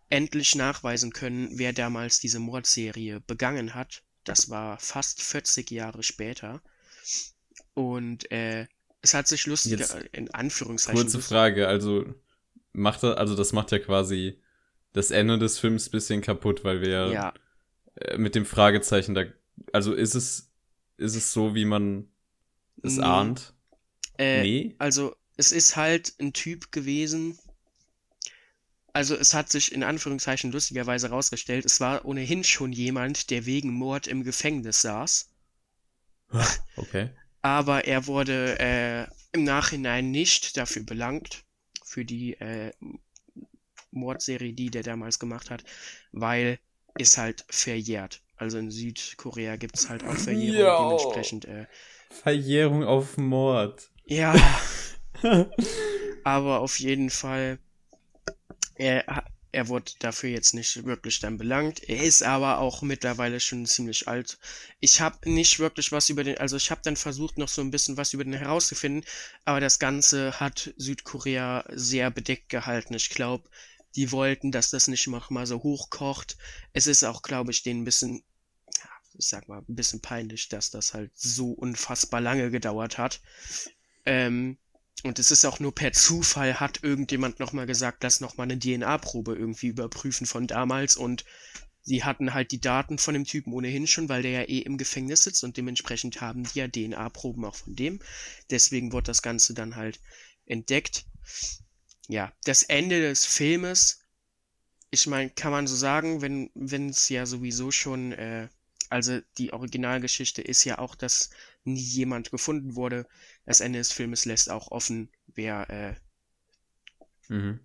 endlich nachweisen können, wer damals diese Mordserie begangen hat. Das war fast 40 Jahre später. Und äh, es hat sich lustig, Jetzt in Anführungszeichen, Kurze Frage, also macht er, also das macht ja quasi das Ende des Films bisschen kaputt, weil wir ja, ja, äh, mit dem Fragezeichen da, also ist es, ist es so, wie man es Nee. ahnt? äh, nee? Also, es ist halt ein Typ gewesen. Also, es hat sich in Anführungszeichen lustigerweise rausgestellt, es war ohnehin schon jemand, der wegen Mord im Gefängnis saß. Okay. Aber er wurde äh, im Nachhinein nicht dafür belangt, für die äh, Mordserie, die der damals gemacht hat, weil ist halt verjährt. Also in Südkorea gibt es halt auch Verjährung, Jo. dementsprechend, äh, Verjährung auf Mord. ja, (laughs) aber auf jeden Fall, er, er wurde dafür jetzt nicht wirklich dann belangt. Er ist aber auch mittlerweile schon ziemlich alt. Ich habe nicht wirklich was über den, also ich habe dann versucht, noch so ein bisschen was über den herauszufinden, aber das Ganze hat Südkorea sehr bedeckt gehalten. Ich glaube, die wollten, dass das nicht noch mal so hochkocht. Es ist auch, glaube ich, denen ein bisschen, ich sag mal, ein bisschen peinlich, dass das halt so unfassbar lange gedauert hat. Ähm, und es ist auch nur per Zufall hat irgendjemand nochmal gesagt, lass nochmal eine DNA-Probe irgendwie überprüfen von damals und sie hatten halt die Daten von dem Typen ohnehin schon, weil der ja eh im Gefängnis sitzt und dementsprechend haben die ja DNA-Proben auch von dem. Deswegen wurde das Ganze dann halt entdeckt. Ja, das Ende des Filmes, ich meine, kann man so sagen, wenn es ja sowieso schon, äh, also die Originalgeschichte ist ja auch, dass nie jemand gefunden wurde. Das Ende des Filmes lässt auch offen, wer äh, Mhm.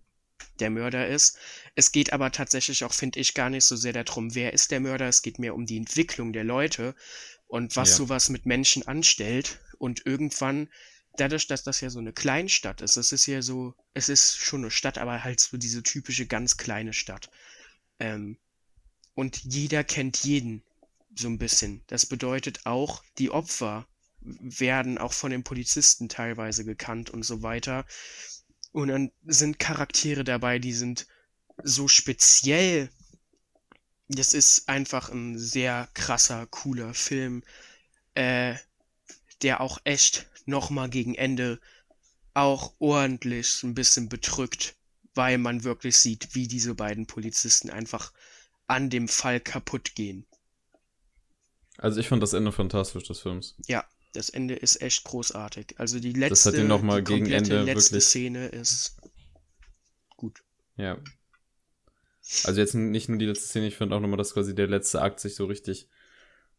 der Mörder ist. Es geht aber tatsächlich auch, finde ich, gar nicht so sehr darum, wer ist der Mörder. Es geht mehr um die Entwicklung der Leute und was Ja. sowas mit Menschen anstellt. Und irgendwann, dadurch, dass das ja so eine Kleinstadt ist, es ist ja so, es ist schon eine Stadt, aber halt so diese typische ganz kleine Stadt. Ähm, und jeder kennt jeden so ein bisschen. Das bedeutet auch, die Opfer werden auch von den Polizisten teilweise gekannt und so weiter. Und dann sind Charaktere dabei, die sind so speziell. Das ist einfach ein sehr krasser, cooler Film, äh, der auch echt nochmal gegen Ende auch ordentlich ein bisschen bedrückt, weil man wirklich sieht, wie diese beiden Polizisten einfach an dem Fall kaputt gehen. Also ich fand das Ende fantastisch des Films. Ja, das Ende ist echt großartig. Also die letzte, die gegen komplette Ende letzte wirklich- Szene ist gut. Ja. Also jetzt nicht nur die letzte Szene, ich fand auch nochmal, dass quasi der letzte Akt sich so richtig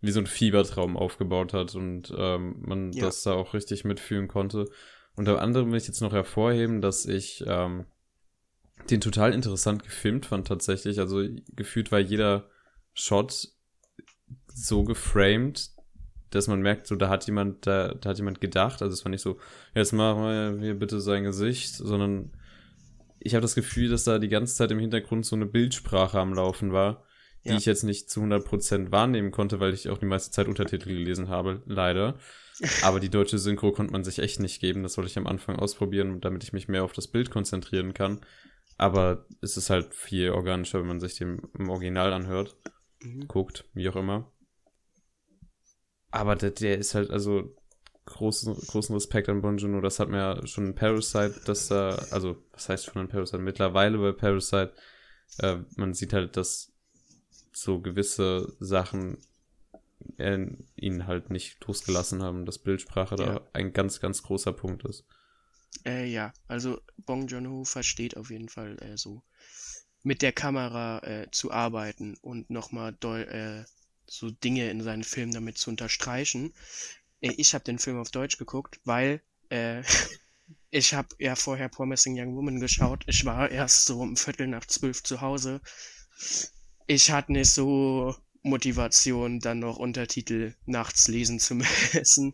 wie so ein Fiebertraum aufgebaut hat und ähm, man Ja. das da auch richtig mitfühlen konnte. Unter anderem will ich jetzt noch hervorheben, dass ich ähm, den total interessant gefilmt fand tatsächlich. Also gefühlt war jeder Shot so geframed, dass man merkt, so da hat jemand, da, da hat jemand gedacht. Also es war nicht so, jetzt machen wir hier bitte sein Gesicht, sondern ich habe das Gefühl, dass da die ganze Zeit im Hintergrund so eine Bildsprache am Laufen war, die Ja. ich jetzt nicht zu 100% wahrnehmen konnte, weil ich auch die meiste Zeit Untertitel gelesen habe, leider. (laughs) Aber die deutsche Synchro konnte man sich echt nicht geben. Das wollte ich am Anfang ausprobieren, damit ich mich mehr auf das Bild konzentrieren kann. Aber es ist halt viel organischer, wenn man sich dem im Original anhört, Mhm. guckt, wie auch immer. Aber der, der ist halt, also großen, großen Respekt an Bon Joon-ho. Das hat mir ja schon in Parasite, dass da, also was heißt schon in Parasite? Mittlerweile bei Parasite, äh, man sieht halt, dass so gewisse Sachen äh, ihn halt nicht losgelassen haben, dass Bildsprache Ja. da ein ganz, ganz großer Punkt ist. Äh, ja, also Bong Joon-ho versteht auf jeden Fall äh, so mit der Kamera äh, zu arbeiten und nochmal doll äh, so Dinge in seinen Filmen damit zu unterstreichen. Äh, ich habe den Film auf Deutsch geguckt, weil äh, (laughs) ich habe ja vorher Promising Young Woman geschaut. Ich war erst so um Viertel nach zwölf zu Hause. Ich hatte nicht so Motivation, dann noch Untertitel nachts lesen zu (laughs) müssen.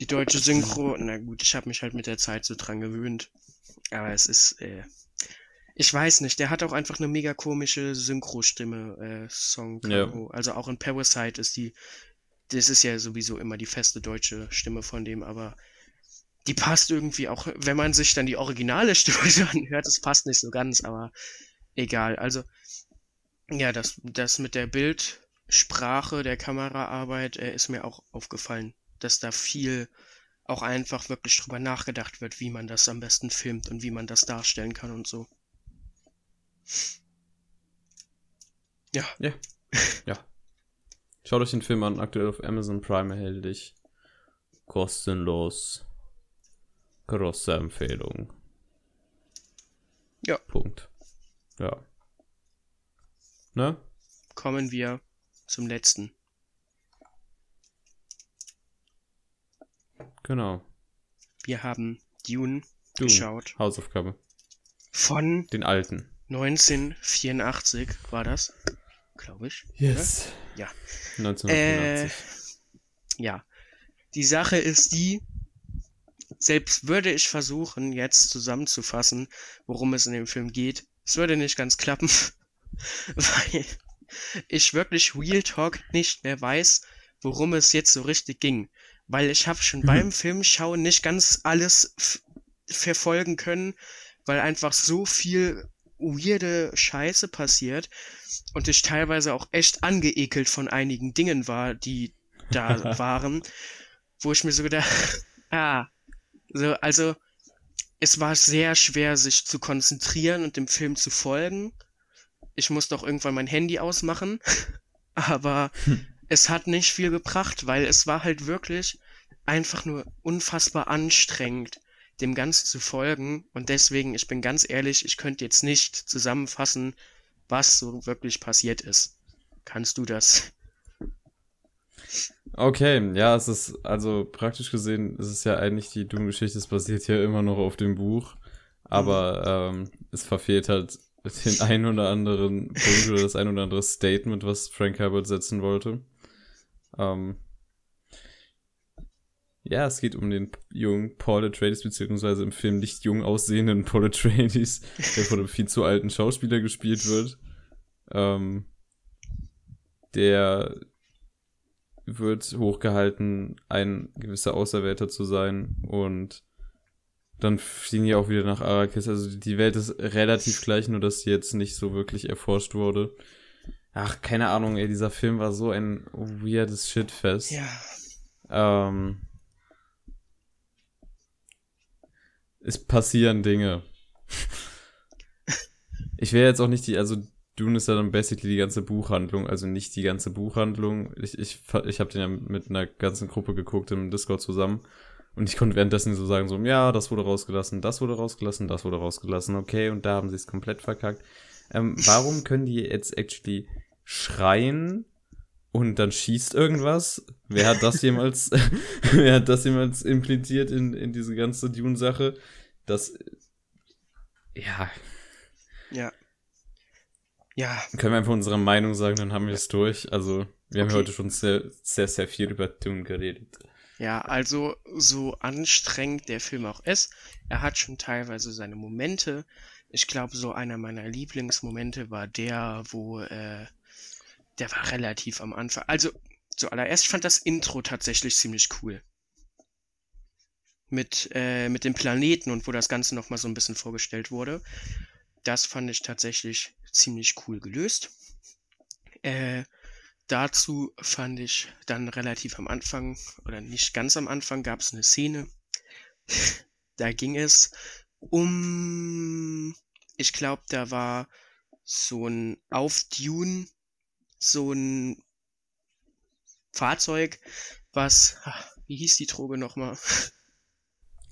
Die deutsche Synchro, na gut, ich habe mich halt mit der Zeit so dran gewöhnt. Aber es ist, äh, ich weiß nicht, der hat auch einfach eine mega komische Synchro-Stimme, äh, Song Ja. Also auch in Parasite ist die, das ist ja sowieso immer die feste deutsche Stimme von dem, aber die passt irgendwie auch, wenn man sich dann die originale (laughs) Stimme dann hört, das passt nicht so ganz, aber egal. Also, ja, das, das mit der Bildsprache, der Kameraarbeit, äh, ist mir auch aufgefallen, dass da viel auch einfach wirklich drüber nachgedacht wird, wie man das am besten filmt und wie man das darstellen kann und so. Ja, Ja. (laughs) ja. Schaut euch den Film an, aktuell auf Amazon Prime erhältlich. Kostenlos. Große Empfehlung. Ja. Punkt. Ja. Ne? kommen wir zum letzten. Genau. Wir haben Dune Dune. geschaut. Hausaufgabe. Von Den alten. 1984 war das, glaube ich. Yes. Ja. 1984. Äh, ja. Die Sache ist die, selbst würde ich versuchen, jetzt zusammenzufassen, worum es in dem Film geht, es würde nicht ganz klappen, (laughs) weil ich wirklich Real Talk nicht mehr weiß, worum es jetzt so richtig ging. Weil ich habe schon Mhm. beim Filmschauen nicht ganz alles verfolgen können, weil einfach so viel weirde Scheiße passiert und ich teilweise auch echt angeekelt von einigen Dingen war, die da (laughs) waren, wo ich mir so gedacht, (laughs) ah, so, also es war sehr schwer, sich zu konzentrieren und dem Film zu folgen. Ich musste auch irgendwann mein Handy ausmachen, (laughs) aber es hat nicht viel gebracht, weil es war halt wirklich einfach nur unfassbar anstrengend, dem Ganzen zu folgen. Und deswegen, ich bin ganz ehrlich, ich könnte jetzt nicht zusammenfassen, was so wirklich passiert ist. Kannst du das? Okay, ja, es ist, also praktisch gesehen, es ist ja eigentlich die Doom-Geschichte, es basiert ja immer noch auf dem Buch, aber ähm, es verfehlt halt den ein oder anderen (laughs) Punkt oder das ein oder andere Statement, was Frank Herbert setzen wollte. Ähm, ja, es geht um den jungen Paul Atreides, beziehungsweise im Film nicht jung aussehenden Paul Atreides, der von einem viel zu alten Schauspieler gespielt wird. Ähm, der wird hochgehalten, ein gewisser Auserwählter zu sein und dann fliegen die auch wieder nach Arrakis. Also die Welt ist relativ gleich, nur dass sie jetzt nicht so wirklich erforscht wurde. Ach, keine Ahnung, ey, dieser Film war so ein weirdes Shitfest. Ja. Ähm, es passieren Dinge. Ich will jetzt auch nicht die, also Dune ist ja dann basically die ganze Buchhandlung, also nicht die ganze Buchhandlung. Ich, ich, ich habe den ja mit einer ganzen Gruppe geguckt im Discord zusammen und ich konnte währenddessen so sagen, so, ja, das wurde rausgelassen, das wurde rausgelassen, das wurde rausgelassen, okay, und da haben sie es komplett verkackt. Ähm, warum können die jetzt actually schreien und dann schießt irgendwas? Wer hat das jemals, (laughs) wer hat das jemals impliziert in, in diese ganze Dune-Sache? Das, ja, Ja. Ja, können wir einfach unsere Meinung sagen, dann haben wir es durch. Also, wir haben Okay. heute schon sehr, sehr, sehr viel über Dune geredet. ja, also so anstrengend der Film auch ist, er hat schon teilweise seine Momente. Ich glaube, so einer meiner Lieblingsmomente war der, wo äh, der war relativ am Anfang. Also, zuallererst, fand das Intro tatsächlich ziemlich cool. Mit, äh, mit dem Planeten und wo das Ganze nochmal so ein bisschen vorgestellt wurde. Das fand ich tatsächlich ziemlich cool gelöst. Äh, dazu fand ich dann relativ am Anfang, oder nicht ganz am Anfang, gab es eine Szene. (laughs) da ging es um, ich glaube, da war so ein auf Dune, so ein Fahrzeug, was, wie hieß die Droge nochmal?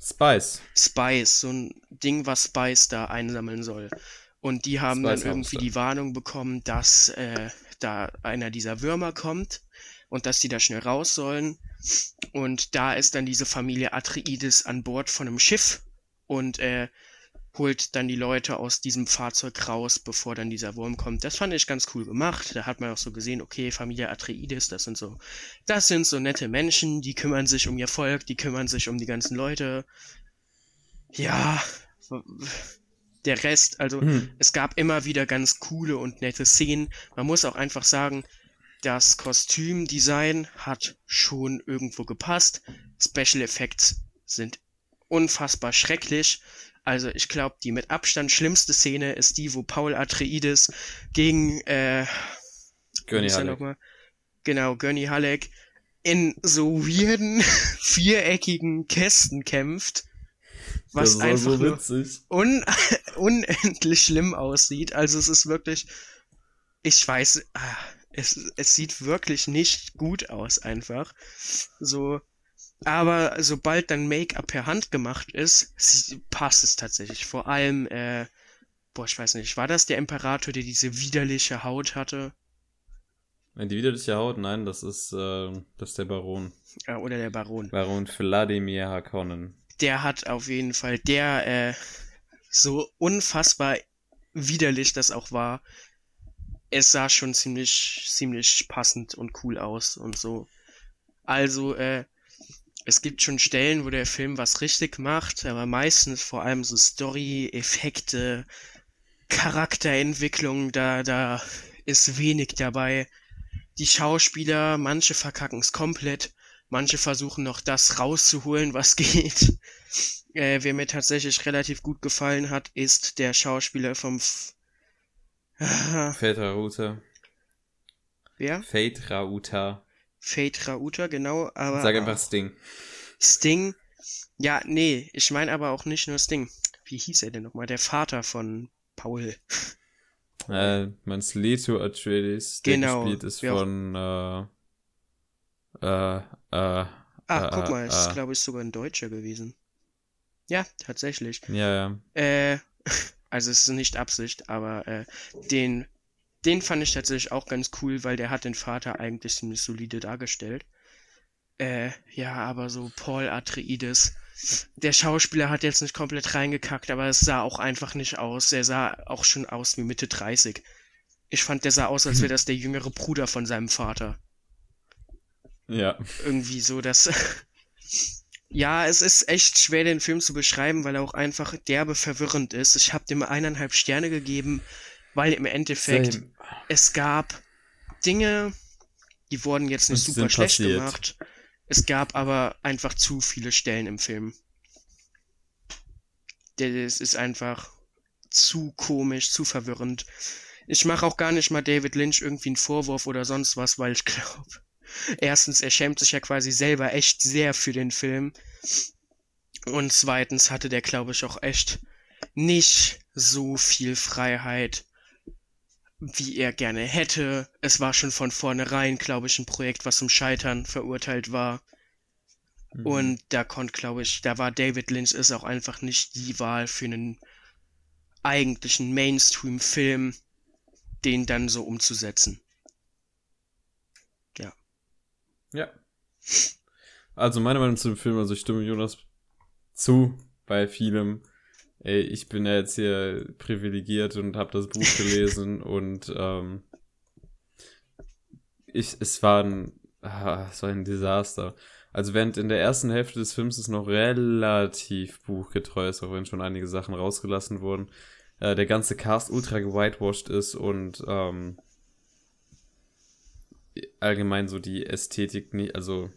Spice. Spice, so ein Ding, was Spice da einsammeln soll. Und die haben Spice dann irgendwie die Warnung bekommen, dass äh, da einer dieser Würmer kommt und dass die da schnell raus sollen. Und da ist dann diese Familie Atreides an Bord von einem Schiff und äh, holt dann die Leute aus diesem Fahrzeug raus, bevor dann dieser Wurm kommt. Das fand ich ganz cool gemacht. Da hat man auch so gesehen, okay, Familie Atreides, das sind so, das sind so nette Menschen, die kümmern sich um ihr Volk, die kümmern sich um die ganzen Leute. Ja, der Rest, also Hm. es gab immer wieder ganz coole und nette Szenen. Man muss auch einfach sagen, das Kostümdesign hat schon irgendwo gepasst. Special Effects sind unfassbar schrecklich. Also ich glaube, die mit Abstand schlimmste Szene ist die, wo Paul Atreides gegen äh, Gurney Halleck. Genau, Gurney Halleck in so weirden, (laughs) viereckigen Kästen kämpft. Was einfach so un (laughs) unendlich schlimm aussieht. Also es ist wirklich, ich weiß, ah, es, es sieht wirklich nicht gut aus einfach. So, aber sobald dann Make-up per Hand gemacht ist, passt es tatsächlich. Vor allem, äh, boah, ich weiß nicht, war das der Imperator, der diese widerliche Haut hatte? Die widerliche Haut, nein, das ist, äh, das ist der Baron. Äh, oder der Baron? Baron Vladimir Harkonnen. der hat auf jeden Fall, der äh, so unfassbar widerlich das auch war, es sah schon ziemlich, ziemlich passend und cool aus und so. Also, äh, es gibt schon Stellen, wo der Film was richtig macht, aber meistens vor allem so Story, Effekte, Charakterentwicklung, da, da ist wenig dabei. Die Schauspieler, manche verkacken es komplett, manche versuchen noch das rauszuholen, was (laughs) geht. Äh, wer mir tatsächlich relativ gut gefallen hat, ist der Schauspieler vom F Fate Rauta. wer? Fate Rauta. Fate Rauta, genau, aber Sag einfach Sting. Sting. Ja, nee, ich meine aber auch nicht nur Sting. Wie hieß er denn nochmal? Der Vater von Paul. Äh, meinst Leto Atreides, der Genau, gespielt ist auch- von, äh, äh, äh, Ah, Äh, guck mal, äh, es ist äh. glaube ich sogar ein Deutscher gewesen. Ja, tatsächlich. ja, ja. Äh, (laughs) also es ist nicht Absicht, aber äh, den, den fand ich tatsächlich auch ganz cool, weil der hat den Vater eigentlich ziemlich solide dargestellt. Äh, ja, aber so Paul Atreides, der Schauspieler hat jetzt nicht komplett reingekackt, aber es sah auch einfach nicht aus. Er sah auch schon aus wie Mitte 30. Ich fand, der sah aus, als wäre (laughs) das der jüngere Bruder von seinem Vater Ja. irgendwie so, dass. (laughs) ja, es ist echt schwer, den Film zu beschreiben, weil er auch einfach derbe verwirrend ist. Ich habe dem eineinhalb Sterne gegeben, weil im Endeffekt Same. es gab Dinge, die wurden jetzt nicht super schlecht passiert. gemacht. Es gab aber einfach zu viele Stellen im Film. Das ist einfach zu komisch, zu verwirrend. Ich mache auch gar nicht mal David Lynch irgendwie einen Vorwurf oder sonst was, weil ich (laughs) glaube, erstens, er schämt sich ja quasi selber echt sehr für den Film. Und zweitens hatte der, glaube ich, auch echt nicht so viel Freiheit, wie er gerne hätte. Es war schon von vornherein, glaube ich, ein Projekt, was zum Scheitern verurteilt war. Mhm. Und da konnte, glaube ich, da war David Lynch ist auch einfach nicht die Wahl für einen eigentlichen Mainstream-Film, den dann so umzusetzen. Ja. Also meine Meinung zu dem Film, also ich stimme Jonas zu bei vielem. Ey, ich bin ja jetzt hier privilegiert und habe das Buch gelesen (laughs) und ähm, ich, es war ein, ah, war ein Desaster. Also während in der ersten Hälfte des Films es noch relativ buchgetreu ist, auch wenn schon einige Sachen rausgelassen wurden, äh, der ganze Cast ultra gewhitewashed ist und ähm, allgemein so die Ästhetik nicht, also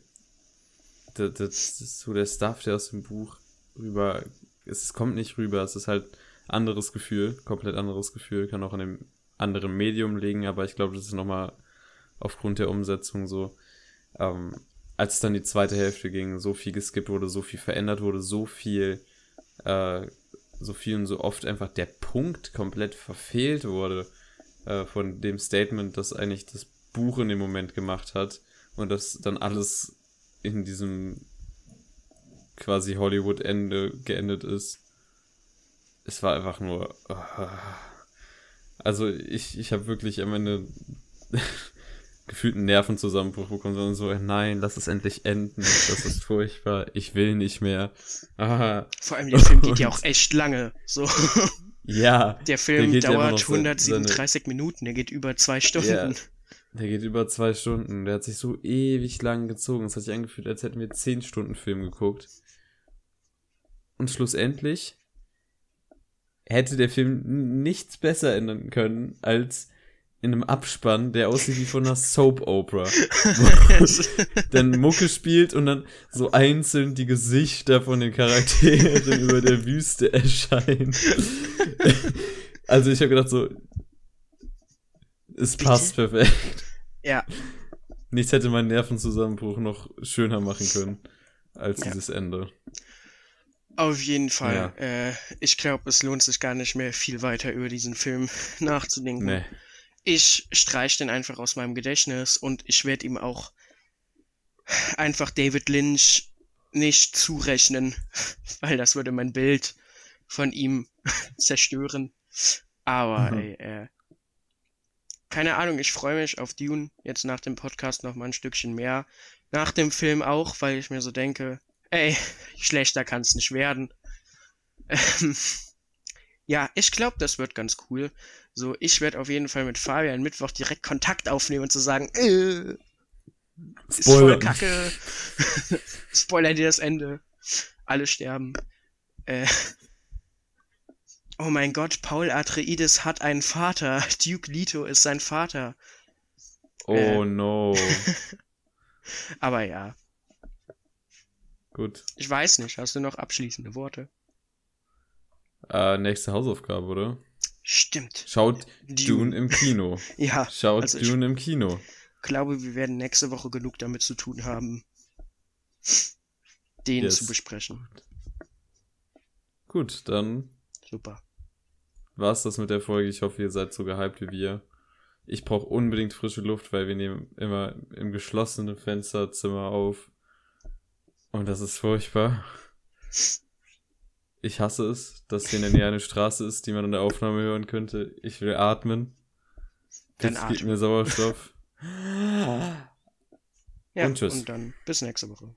das, das ist so der Stuff, der aus dem Buch rüber, es kommt nicht rüber, es ist halt anderes Gefühl, komplett anderes Gefühl, kann auch in einem anderen Medium liegen, aber ich glaube, das ist nochmal aufgrund der Umsetzung so, ähm, als dann die zweite Hälfte ging, so viel geskippt wurde, so viel verändert wurde, so viel, äh, so viel und so oft einfach der Punkt komplett verfehlt wurde äh, von dem Statement, das eigentlich das Buch in dem Moment gemacht hat und das dann alles in diesem quasi Hollywood-Ende geendet ist. Es war einfach nur. Uh, also ich, ich habe wirklich am Ende (laughs) gefühlt einen Nervenzusammenbruch bekommen, sondern so, nein, lass es endlich enden. Das ist furchtbar. Ich will nicht mehr. Ah. Vor allem der Film geht ja auch echt lange. So. (laughs) Ja. Der Film der dauert ja 137 seine... Minuten, der geht über zwei Stunden. Ja, der geht über zwei Stunden. Der hat sich so ewig lang gezogen. Es hat sich angefühlt, als hätten wir zehn Stunden Film geguckt. Und schlussendlich hätte der Film nichts besser ändern können, als in einem Abspann, der aussieht wie von einer Soap Opera. (laughs) dann Mucke spielt und dann so einzeln die Gesichter von den Charakteren (laughs) über der Wüste erscheinen. (laughs) also ich habe gedacht so, es passt perfekt. Ja. Nichts hätte meinen Nervenzusammenbruch noch schöner machen können als ja. dieses Ende. Auf jeden Fall. Ja. Äh, ich glaube, es lohnt sich gar nicht mehr viel weiter über diesen Film (laughs) nachzudenken. Nee. Ich streiche den einfach aus meinem Gedächtnis und ich werde ihm auch einfach David Lynch nicht zurechnen, (laughs) weil das würde mein Bild von ihm (laughs) zerstören. Aber mhm. ey, äh, keine Ahnung, ich freue mich auf Dune jetzt nach dem Podcast noch mal ein Stückchen mehr. Nach dem Film auch, weil ich mir so denke, ey, (laughs) schlechter kann es nicht werden. Ähm, ja, ich glaube, das wird ganz cool. So, ich werde auf jeden Fall mit Fabian Mittwoch direkt Kontakt aufnehmen und zu sagen, äh, ist voll kacke. (laughs) Spoiler dir das Ende. Alle sterben. Äh, oh mein Gott, Paul Atreides hat einen Vater. (laughs) Duke Leto ist sein Vater. Oh äh, no. aber ja. Gut. Ich weiß nicht, hast du noch abschließende Worte? Äh, nächste Hausaufgabe, oder? Stimmt. Schaut Dune, Dune im Kino. (laughs) ja. Schaut also Dune im Kino. Ich glaube, wir werden nächste Woche genug damit zu tun haben, den yes. zu besprechen. Gut, dann. Super. War's das mit der Folge. Ich hoffe, ihr seid so gehypt wie wir. Ich brauche unbedingt frische Luft, weil wir nehmen immer im geschlossenen Fensterzimmer auf. Und das ist furchtbar. Ich hasse es, dass hier in der Nähe eine Straße ist, die man an der Aufnahme hören könnte. Ich will atmen. Dann Jetzt gibt mir Sauerstoff. (laughs) ja, und tschüss. Und dann bis nächste Woche.